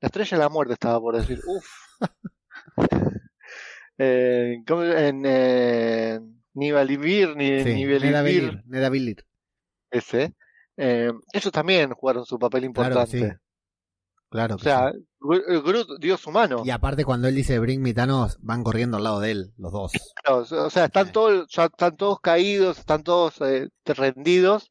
la estrella de la muerte estaba por decir, uff. eh, ¿cómo- en eh, Nivalivir, ni, Sí, Nedabilir. ese. eh, ellos también jugaron su papel Claro importante. sí. Claro O sea, sí. Gru- Groot dio su mano. Y aparte cuando él dice Bring Me Thanos, van corriendo al lado de él, los dos. Claro, o sea, están todos, ya están todos caídos, están todos eh, rendidos,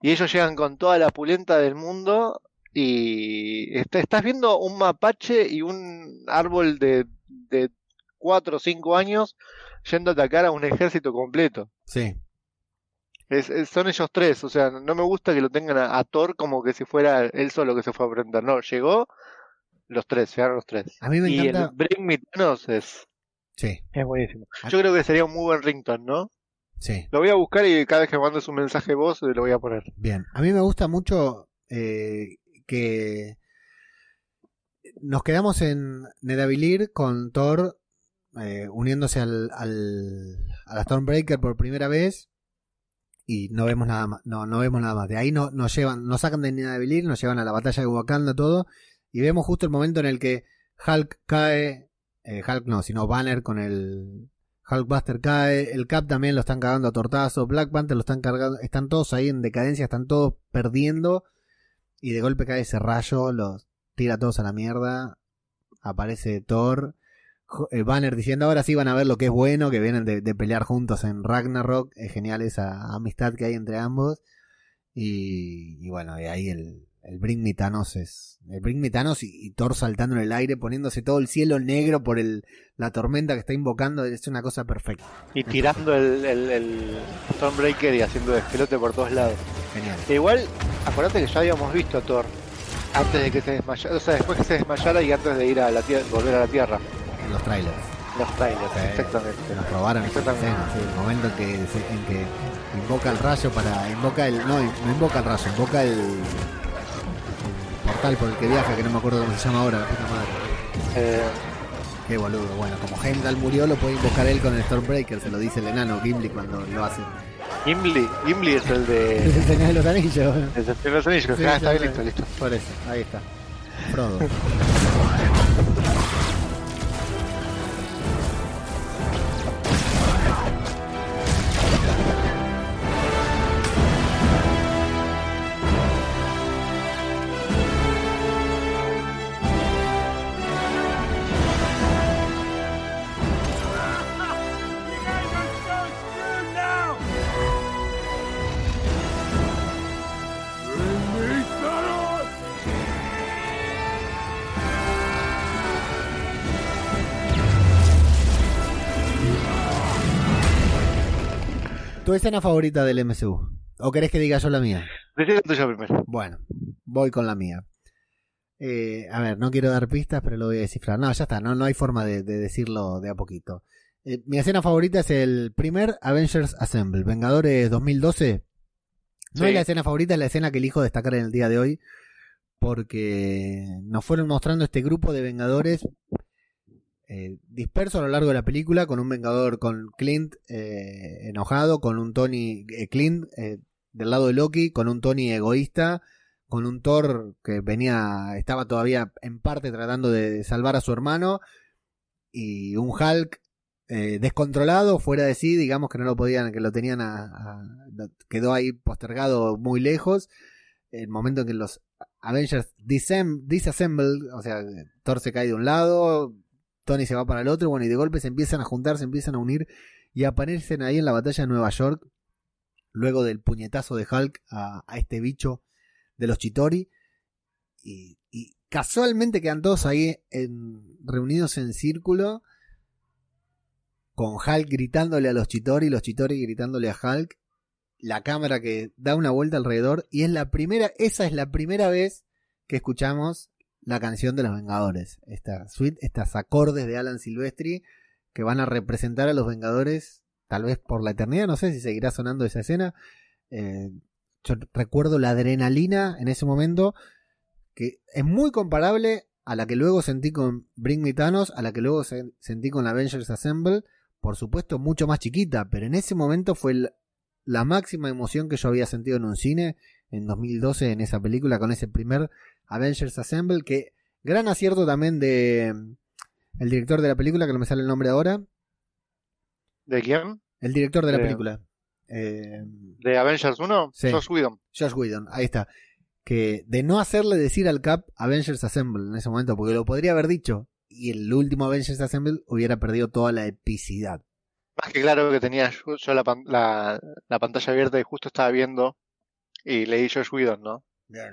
y ellos llegan con toda la pulenta del mundo, y est- estás viendo un mapache y un árbol de, de cuatro o cinco años yendo a atacar a un ejército completo. Sí. Es, es- son ellos tres, o sea, no me gusta que lo tengan a, a Thor como que si fuera él solo que se fue a aprender. No, llegó los tres, llegaron los tres. A mí me y encanta- el Bring Me Thanos es, Sí, es buenísimo. Yo creo que sería un muy buen ringtone, ¿no? sí. Lo voy a buscar y cada vez que mandes un mensaje vos eh, lo voy a poner. Bien. A mí me gusta mucho eh, que nos quedamos en Nedabilir con Thor eh, uniéndose al, al, a la Stormbreaker por primera vez y no vemos nada más. No, no vemos nada más. De ahí no, nos llevan, nos sacan de Nedabilir, nos llevan a la batalla de Wakanda todo y vemos justo el momento en el que Hulk cae, eh, Hulk no, sino Banner con el Hulkbuster cae, el Cap también lo están cagando a tortazo, Black Panther lo están cargando, están todos ahí en decadencia, están todos perdiendo y de golpe cae ese rayo, los tira todos a la mierda, aparece Thor, Banner diciendo ahora sí van a ver lo que es bueno, que vienen de, de pelear juntos en Ragnarok, es genial esa amistad que hay entre ambos y, y bueno, y ahí el, el Bring Me Thanos es el Bring Me Thanos y, y Thor saltando en el aire, poniéndose todo el cielo negro por el, la tormenta que está invocando, es una cosa perfecta. Y tirando el, el, el Stormbreaker y haciendo despelote por todos lados. Genial. E igual, acuérdate que ya habíamos visto a Thor antes de que se desmayara, o sea, después que se desmayara y antes de ir a la tierra, volver a la Tierra. En los trailers. Los trailers, exactamente. Se nos robaron Exactamente. escena, sí, el momento en que, en que invoca el rayo para. Invoca el. No, no invoca el rayo, invoca el, el portal por el que viaja, que no me acuerdo cómo se llama ahora, la puta madre. Eh, Qué boludo. Bueno, como Heimdall murió, lo puede invocar él con el Stormbreaker, se lo dice el enano Gimli cuando lo hace. Gimli, Gimli es el de. Es el Señor de los Anillos. Es el de los anillos. Sí, Ah, está bien, listo, listo. Por eso, ahí está. Frodo. ¿Tu escena favorita del MCU? ¿O querés que diga yo la mía? Decí la tuya primero. Bueno, voy con la mía. Eh, a ver, no quiero dar pistas, pero lo voy a descifrar. No, ya está, no, no hay forma de, de decirlo de a poquito. Eh, mi escena favorita es el primer Avengers Assemble, Vengadores 2012. No Sí. es la escena favorita, es la escena que elijo destacar en el día de hoy, porque nos fueron mostrando este grupo de Vengadores eh, disperso a lo largo de la película, con un Vengador con Clint eh, enojado, con un Tony eh, Clint eh, del lado de Loki, con un Tony egoísta, con un Thor que venía, estaba todavía en parte tratando de salvar a su hermano, y un Hulk eh, descontrolado, fuera de sí, digamos que no lo podían, que lo tenían a, quedó ahí postergado muy lejos. El momento en que los Avengers disassemble, o sea, Thor se cae de un lado, Tony se va para el otro, bueno, y de golpe se empiezan a juntar, se empiezan a unir y aparecen ahí en la batalla de Nueva York, luego del puñetazo de Hulk a, a este bicho de los Chitori. Y, y casualmente quedan todos ahí en- reunidos en círculo, con Hulk gritándole a los Chitori, los Chitori gritándole a Hulk, la cámara que da una vuelta alrededor, y es la primera, esa es la primera vez que escuchamos la canción de los Vengadores. Esta suite, estas acordes de Alan Silvestri que van a representar a los Vengadores, tal vez por la eternidad, no sé si seguirá sonando esa escena. Eh, yo recuerdo la adrenalina en ese momento, que es muy comparable a la que luego sentí con Bring Me Thanos, a la que luego se- sentí con Avengers Assemble, por supuesto mucho más chiquita, pero en ese momento fue la máxima emoción que yo había sentido en un cine en 2012 en esa película con ese primer Avengers Assemble que gran acierto también de el director de la película que no me sale el nombre ahora ¿De quién? el director de la De- película eh, ¿De Avengers 1? Sí. Josh Whedon. Josh Whedon, ahí está. Que de no hacerle decir al Cap Avengers Assemble en ese momento, porque lo podría haber dicho, y el último Avengers Assemble hubiera perdido toda la epicidad. Más que claro que tenía yo, yo la, pan- la, la pantalla abierta y justo estaba viendo y leí Josh Whedon, ¿no? Bien.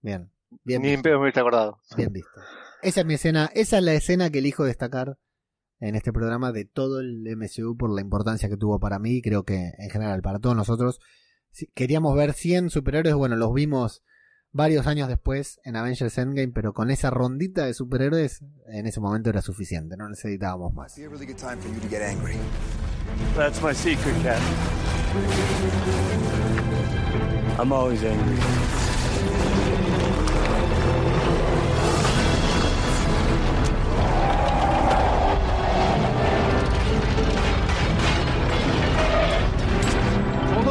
Bien. Bien Ni en visto. pedo me hubiese acordado. Bien visto. Esa es mi escena, esa es la escena que elijo destacar en este programa de todo el MCU por la importancia que tuvo para mí y creo que en general para todos nosotros. Si queríamos ver 100 superhéroes, bueno, los vimos varios años después en Avengers Endgame, pero con esa rondita de superhéroes en ese momento era suficiente, no necesitábamos más. That's my secret, Cat. I'm always angry.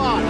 On.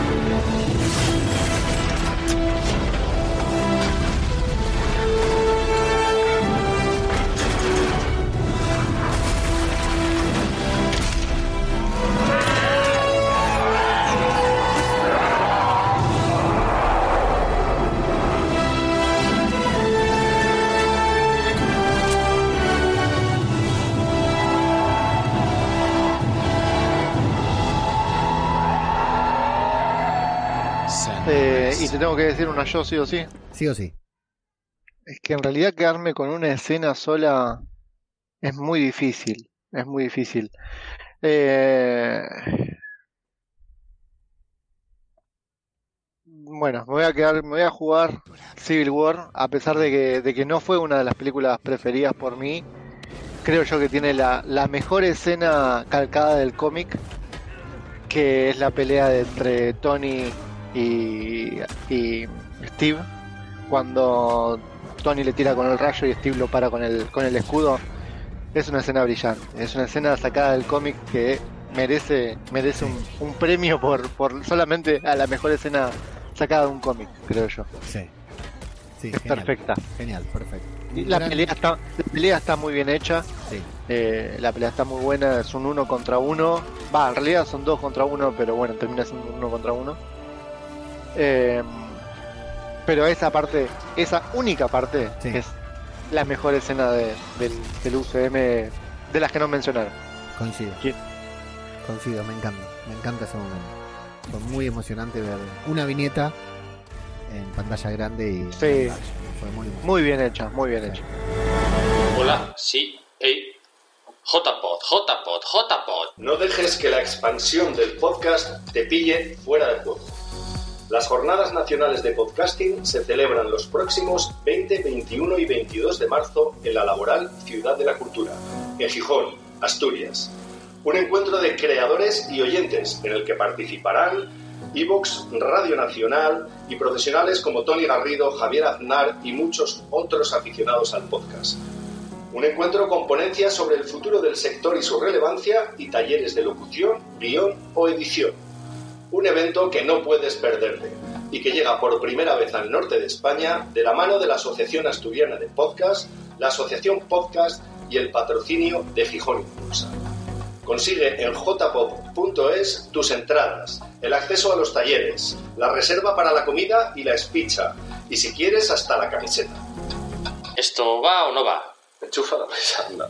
Tengo que decir una yo sí o sí. Sí o sí. Es que en realidad quedarme con una escena sola es muy difícil. Es muy difícil. Eh, Bueno, me voy a quedar, me voy a jugar Civil War, a pesar de que, de que no fue una de las películas preferidas por mí. Creo yo que tiene la, la mejor escena calcada del cómic, que es la pelea de- entre Tony y, y Steve, cuando Tony le tira con el rayo y Steve lo para con el, con el escudo. Es una escena brillante, es una escena sacada del cómic que merece, merece un, un premio por, por solamente a la mejor escena sacada de un cómic, creo yo. Sí. Sí, Es genial. perfecta. Genial, perfecto. La Gran- pelea está, la pelea está muy bien hecha. Sí. Eh, la pelea está muy buena, es un uno contra uno. Va, en realidad son dos contra uno, pero bueno, termina siendo un uno contra uno. Eh, pero esa parte, esa única parte, Sí. es la mejor escena de- del, del UCM de las que no mencionaron. Coincido. Coincido, me encanta. Me encanta ese momento. Fue muy emocionante ver una viñeta en pantalla grande y Sí. fue muy Muy bien hecha, muy bien hecha. Hola, sí, hey. JPod, JPod, JPod. No dejes que la expansión del podcast te pille fuera de juego. Las jornadas nacionales de podcasting se celebran los próximos 20, 21 y 22 de marzo en la laboral Ciudad de la Cultura, en Gijón, Asturias. Un encuentro de creadores y oyentes en el que participarán Evox, Radio Nacional y profesionales como Tony Garrido, Javier Aznar y muchos otros aficionados al podcast. Un encuentro con ponencias sobre el futuro del sector y su relevancia y talleres de locución, guion o edición. Un evento que no puedes perderte y que llega por primera vez al norte de España de la mano de la Asociación Asturiana de Podcast, la Asociación Podcast y el patrocinio de Gijón Impulsa. Consigue en jpop.es tus entradas, el acceso a los talleres, la reserva para la comida y la espicha, y si quieres hasta la camiseta. ¿Esto va o no va? Enchufa la mesa, anda.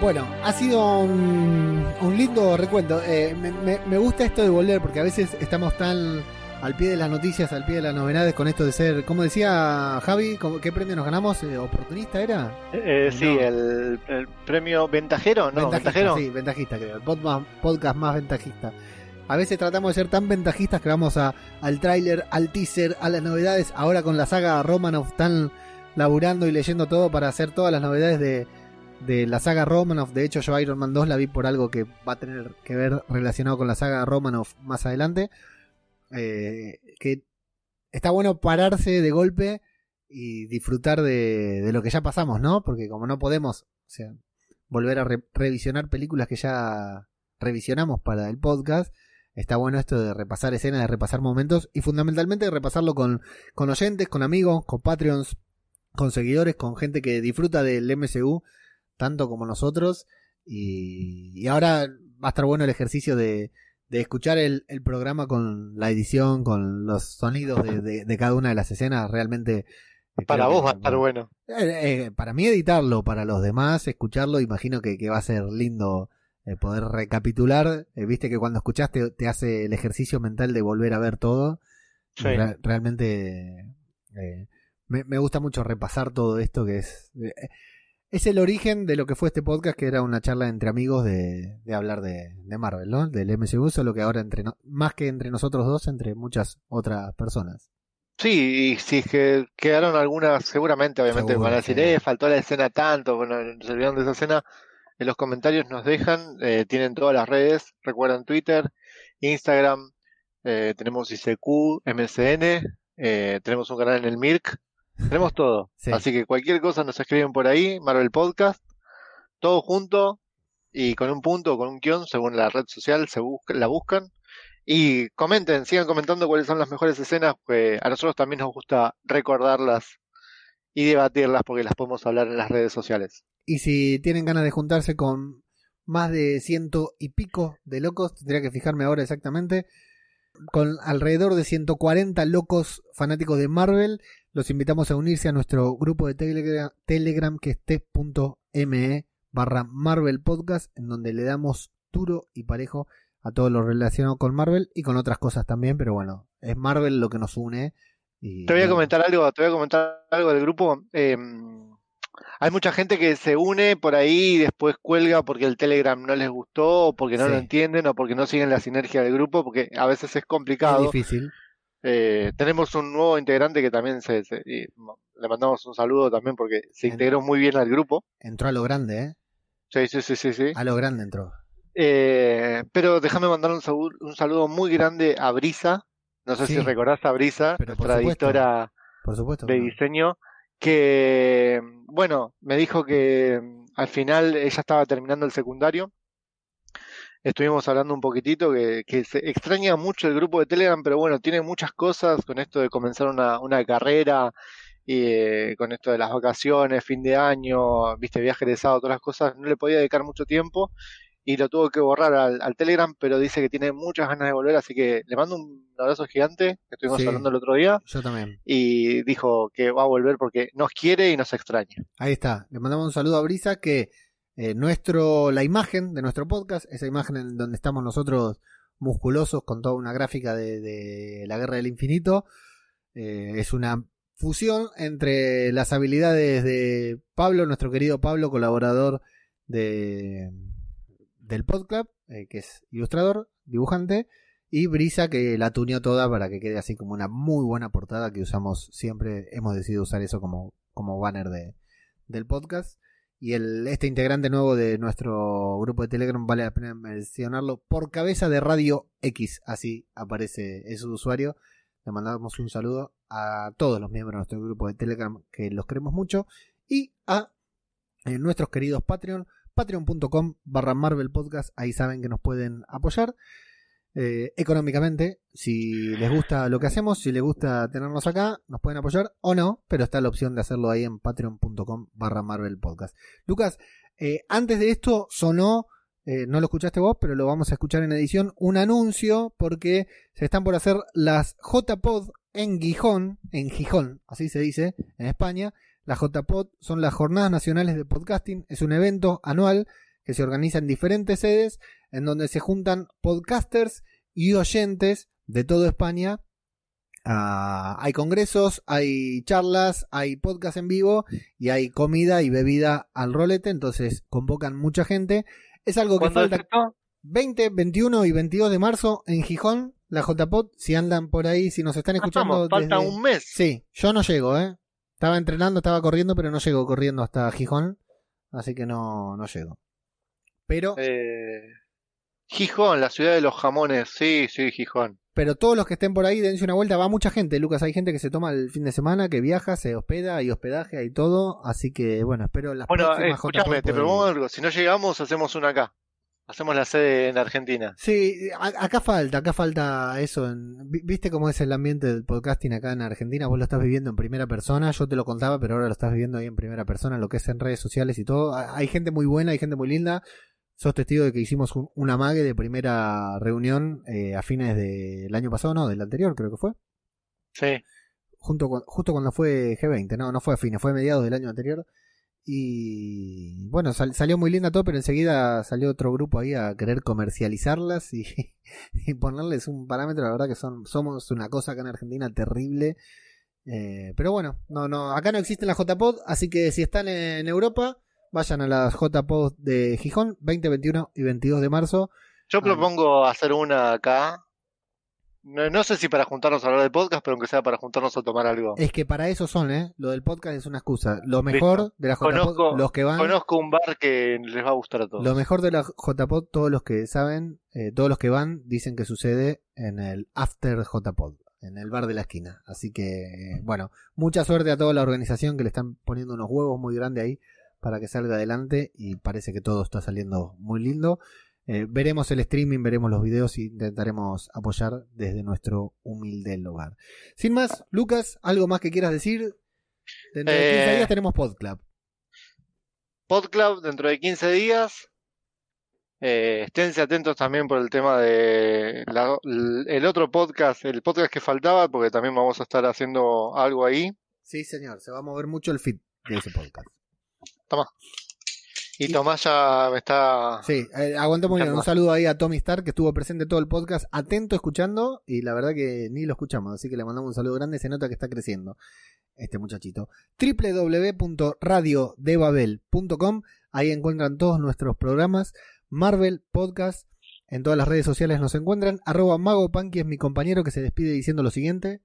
Bueno, ha sido un, un lindo recuento. Eh, me, me- me gusta esto de volver porque a veces estamos tan al pie de las noticias, al pie de las novedades con esto de ser, como decía Javi, ¿cómo- ¿qué premio nos ganamos? Eh, ¿Oportunista era? Eh, sí, el, el premio ventajero, ¿no? Ventajista, ventajero. sí, ventajista creo. El podcast más ventajista. A veces tratamos de ser tan ventajistas que vamos a, al tráiler, al teaser, a las novedades. Ahora con la saga Romanov están laburando y leyendo todo para hacer todas las novedades de, de la saga Romanov. De hecho, yo Iron Man 2 la vi por algo que va a tener que ver relacionado con la saga Romanov más adelante. Eh, que está bueno pararse de golpe y disfrutar de, lo que ya pasamos, ¿no? Porque como no podemos volver a re- revisionar películas que ya revisionamos para el podcast, está bueno esto de repasar escenas, de repasar momentos y fundamentalmente de repasarlo con, con oyentes, con amigos, con Patreons, con seguidores, con gente que disfruta del MCU tanto como nosotros. Y, y ahora va a estar bueno el ejercicio de, de escuchar el, el programa con la edición, con los sonidos de, de- de cada una de las escenas. Realmente. eh, Para vos que- va a estar bueno. eh, eh, para mí editarlo, para los demás escucharlo, imagino que, que va a ser lindo eh, poder recapitular. Viste que cuando escuchaste te hace el ejercicio mental de volver a ver todo. Y Sí. re- realmente me, me gusta mucho repasar todo esto que es... es el origen de lo que fue este podcast, que era una charla entre amigos de, de hablar de, de Marvel, ¿no? Del MCU, solo que ahora entre no- más que entre nosotros dos, entre muchas otras personas. Sí, y si es que quedaron algunas, seguramente, obviamente, Seguro, van a decir, eh, faltó la escena tanto, bueno, se olvidaron de esa escena. En los comentarios nos dejan, eh, tienen todas las redes, recuerdan Twitter, Instagram, eh, tenemos ICQ, MSN, eh, tenemos un canal en el Mirk, tenemos todo. Sí. Así que cualquier cosa nos escriben por ahí, Marvel Podcast, todo junto y con un punto o con un guion, según la red social, se busca, la buscan. Y comenten, sigan comentando cuáles son las mejores escenas, que a nosotros también nos gusta recordarlas y debatirlas porque las podemos hablar en las redes sociales. Y si tienen ganas de juntarse con más de ciento y pico de locos, tendría que fijarme ahora exactamente, con alrededor de 140 locos fanáticos de Marvel, los invitamos a unirse a nuestro grupo de Telegram, Telegram que es t.me barra Marvel Podcast, en donde le damos duro y parejo a todo lo relacionado con Marvel y con otras cosas también, pero bueno, es Marvel lo que nos une. Y, Te voy a comentar algo, te voy a comentar algo del grupo. Eh, hay mucha gente que se une por ahí y después cuelga porque el Telegram no les gustó, o porque no Sí. lo entienden, o porque no siguen la sinergia del grupo, porque a veces es es complicado. difícil. Eh, tenemos un nuevo integrante que también se, se- le mandamos un saludo también porque se integró muy bien al grupo. Entró a lo grande, ¿eh? Sí, sí, sí, sí, sí. A lo grande entró. Eh, pero déjame mandar un, salu- un saludo muy grande a Brisa. No sé Sí. si recordás a Brisa, nuestra editora de diseño, que, bueno, me dijo que mm, al final ella estaba terminando el secundario. Estuvimos hablando un poquitito, que, que se extraña mucho el grupo de Telegram, pero bueno, tiene muchas cosas con esto de comenzar una, una carrera y eh, con esto de las vacaciones, fin de año, viste, viaje egresado, todas las cosas, no le podía dedicar mucho tiempo y lo tuvo que borrar al, al Telegram, pero dice que tiene muchas ganas de volver, así que le mando un abrazo gigante, que estuvimos Sí. hablando el otro día, Yo también. y dijo que va a volver porque nos quiere y nos extraña. Ahí está. Le mandamos un saludo a Brisa que eh, nuestro, la imagen de nuestro podcast, esa imagen en donde estamos nosotros musculosos con toda una gráfica de, la Guerra del Infinito, eh, es una fusión entre las habilidades de Pablo, nuestro querido Pablo, colaborador de del podcast, eh, que es ilustrador, dibujante, y Brisa que la tuneó toda para que quede así como una muy buena portada que usamos siempre, hemos decidido usar eso como, como banner de, del podcast. Y el, este integrante nuevo de nuestro grupo de Telegram vale la pena mencionarlo por cabeza de Radio X, así aparece ese usuario. Le mandamos un saludo a todos los miembros de nuestro grupo de Telegram que los queremos mucho y a eh, nuestros queridos Patreon patreon.com barra Marvel Podcast. Ahí saben que nos pueden apoyar eh, económicamente. Si les gusta lo que hacemos, si les gusta tenernos acá, nos pueden apoyar o no, pero está la opción de hacerlo ahí en patreon.com barra Marvel Podcast. Lucas, eh, antes de esto sonó, eh, no lo escuchaste vos, pero lo vamos a escuchar en edición, un anuncio porque se están por hacer las JPod en Gijón, en Gijón, así se dice, en España. Las JPod son las Jornadas Nacionales de Podcasting, es un evento anual que se organiza en diferentes sedes, en donde se juntan podcasters y oyentes de toda España. Ah, hay congresos, hay charlas, hay podcast en vivo y hay comida y bebida al rolete, entonces convocan mucha gente. Es algo que ¿Cuándo es falta esto? 20, 21 y 22 de marzo en Gijón, la JPod, si andan por ahí, si nos están escuchando. Estamos, falta desde- un mes. Sí, yo no llego, ¿eh? Estaba entrenando, estaba corriendo, pero no llego corriendo hasta Gijón, así que no, no llego. Pero, Eh, Gijón, la ciudad de los jamones. Sí, sí, Gijón. pero todos los que estén por ahí, dense una vuelta. Va mucha gente, Lucas. Hay gente que se toma el fin de semana, que viaja, se hospeda, hay hospedaje, hay todo. Así que, bueno, espero las Bueno, eh, próximas escúchame, JPod te propongo algo. Si no llegamos, hacemos una acá. Hacemos la sede en Argentina. Sí, acá falta, acá falta eso. ¿Viste cómo es el ambiente del podcasting acá en Argentina? Vos lo estás viviendo en primera persona, yo te lo contaba, pero ahora lo estás viviendo ahí en primera persona, lo que es en redes sociales y todo. Ha- Hay gente muy buena, hay gente muy linda. Sos testigo de que hicimos un, un amague de primera reunión eh, a fines del año pasado, no, del anterior creo que fue. Sí. Junto con- justo cuando fue G20, no, no fue a fines, fue a mediados del año anterior. Y bueno, sal- salió muy linda todo, pero enseguida salió otro grupo ahí a querer comercializarlas y, y ponerles un parámetro. La verdad que son somos una cosa acá en Argentina terrible. Eh, pero bueno, no, no, acá no existen las JPod, así que si están en Europa, vayan a las JPod de Gijón, 20, 21 y 22 de marzo. Yo propongo hacer una acá. No, no sé si para juntarnos a hablar de podcast, pero aunque sea para juntarnos a tomar algo. Es que para eso son, ¿eh? Lo del podcast es una excusa. Lo mejor Listo. de las JPod, Conozco, los que van. conozco un bar que les va a gustar a todos. Lo mejor de la JPod, todos los que saben, eh, todos los que van, dicen que sucede en el After JPod, en el bar de la esquina. Así que, eh, bueno, mucha suerte a toda la organización que le están poniendo unos huevos muy grandes ahí para que salga adelante y parece que todo está saliendo muy lindo. Eh, veremos el streaming, veremos los videos y intentaremos apoyar desde nuestro humilde lugar. Sin más, Lucas, ¿algo más que quieras decir? Dentro de 15 Eh, días tenemos PodClub. PodClub dentro de 15 días. Eh, esténse atentos también por el tema de la- el otro podcast, el podcast que faltaba, porque también vamos a estar haciendo algo ahí. Sí, señor, se va a mover mucho el feed de ese podcast. Toma. Y Tomás ya me está. Sí, eh, aguantó muy bien. Un saludo ahí a Tommy Stark que estuvo presente todo el podcast, atento escuchando y la verdad que ni lo escuchamos, así que le mandamos un saludo grande, se nota que está creciendo este muchachito. www.radiodebabel.com, ahí encuentran todos nuestros programas, Marvel Podcast, en todas las redes sociales nos encuentran, arroba Mago Punky es mi compañero que se despide diciendo lo siguiente,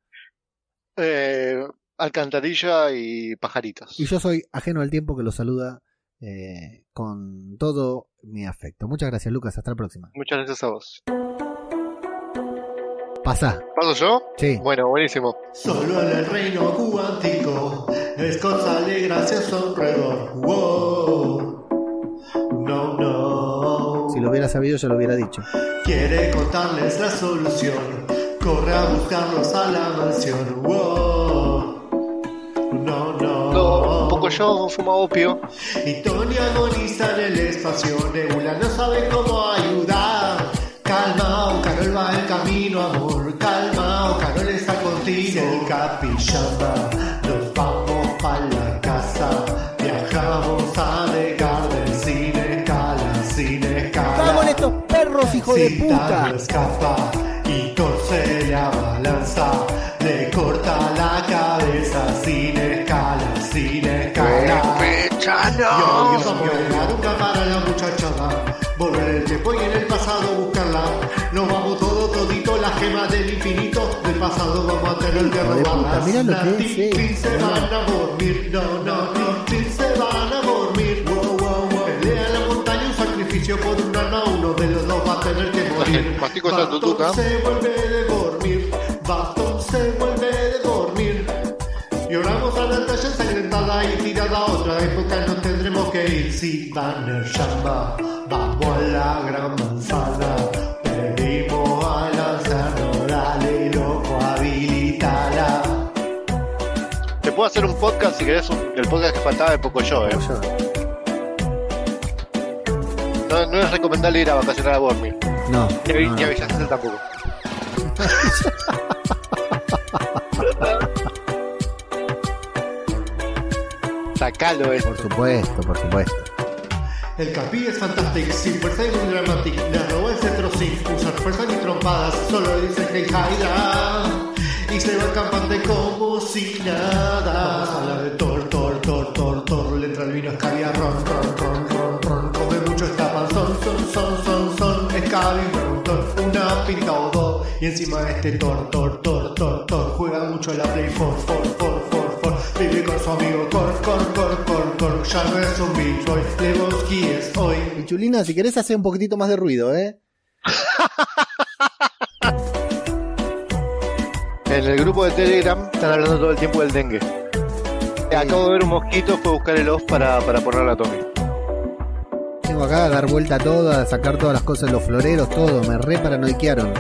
Eh, alcantarilla y pajaritos. y yo soy ajeno al tiempo que los saluda eh, con todo mi afecto. Muchas gracias Lucas, hasta la próxima. Muchas gracias a vos. Pasá. ¿Paso yo? Sí. Bueno, buenísimo. Solo en el reino cuántico es cosa de gracioso alrededor. Wow. No, no. Si lo hubiera sabido, ya lo hubiera dicho. Quiere contarles la solución. Corre a buscarlos a la mansión. Wow. No, no. Un poco yo fumo opio. Y Tony agoniza en el espacio. Nebula no sabe cómo ayudar. Calma, o Carol va en camino, amor. Calma, o Carol está contigo. el capillama, nos vamos pa' la casa. Viajamos a dejar del cine, escala, cine, escala. ¡Vamos estos perros, hijo de puta! escapa y torce la balanza, le corta la cabeza escala. Yo, yo, yo, nunca para la muchachada, volver el tiempo y en el pasado buscarla. Nos vamos todo, todito, la gema del infinito, del pasado vamos a tener que robarlas. mirá lo Las que es, eh. se van a dormir, no, no, no, se van a dormir. Wow, wow, wow. Pelea en la montaña, un sacrificio por un alma, uno de los dos va a tener que morir. Bastón se vuelve de dormir, Bastón se vuelve Y oramos otra batalla ensangrentada y tirada a otra época nos tendremos que ir. Si Banner llama, vamos a la gran manzana. Pedimos a lanzarnos, dale loco, habilitala. Te puedo hacer un podcast si querés, un- el podcast que faltaba de poco yo, eh. No, no es recomendable ir a vacacionar a Bormir. No. Ni a, no, a tampoco. Sacalo eso. Por supuesto, por supuesto. El Capi es fantástico, sin fuerza y muy dramatic. Le robó el cetro sin usar fuerza ni trompadas. Solo dice Hey Hydra. Y se va campante como si nada. Vamos a hablar de Thor, Thor, Thor, Thor, Thor. Le entra el vino escabia, ron, ron, ron, ron, ron. Come mucho esta panzón, son, son, son, son. Escabi, ron, una pinta o dos. Y encima este Thor, Thor, Thor, Thor, Thor. Juega mucho la Play 4, 4, 4, 4, 4. Vive con su amigo Cor, Cor, Cor, Cor, Cor. Ya no es un Beach Boy. Lebowski es hoy. Y Chulina, si querés hacer un poquitito más de ruido, ¿eh? En el grupo de Telegram están hablando todo el tiempo del dengue. Acabo de ver un mosquito, fue a buscar el off para, para a Tommy. Tengo acá a dar vuelta a todo, a sacar todas las cosas de los floreros, todo. Me re paranoiquearon.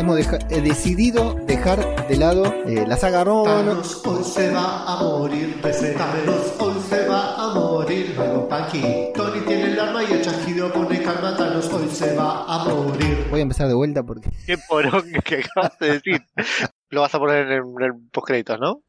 Hemos deja- he decidido dejar de lado eh, la saga Roman. Thanos hoy se va a morir, PC. Thanos hoy se va a morir. Luego Paki. Tony tiene el arma y el chasquido pone calma. Thanos hoy se va a morir. Voy a empezar de vuelta porque Qué porón que acabas de decir. Lo vas a poner en el, en el postcréditos, ¿no?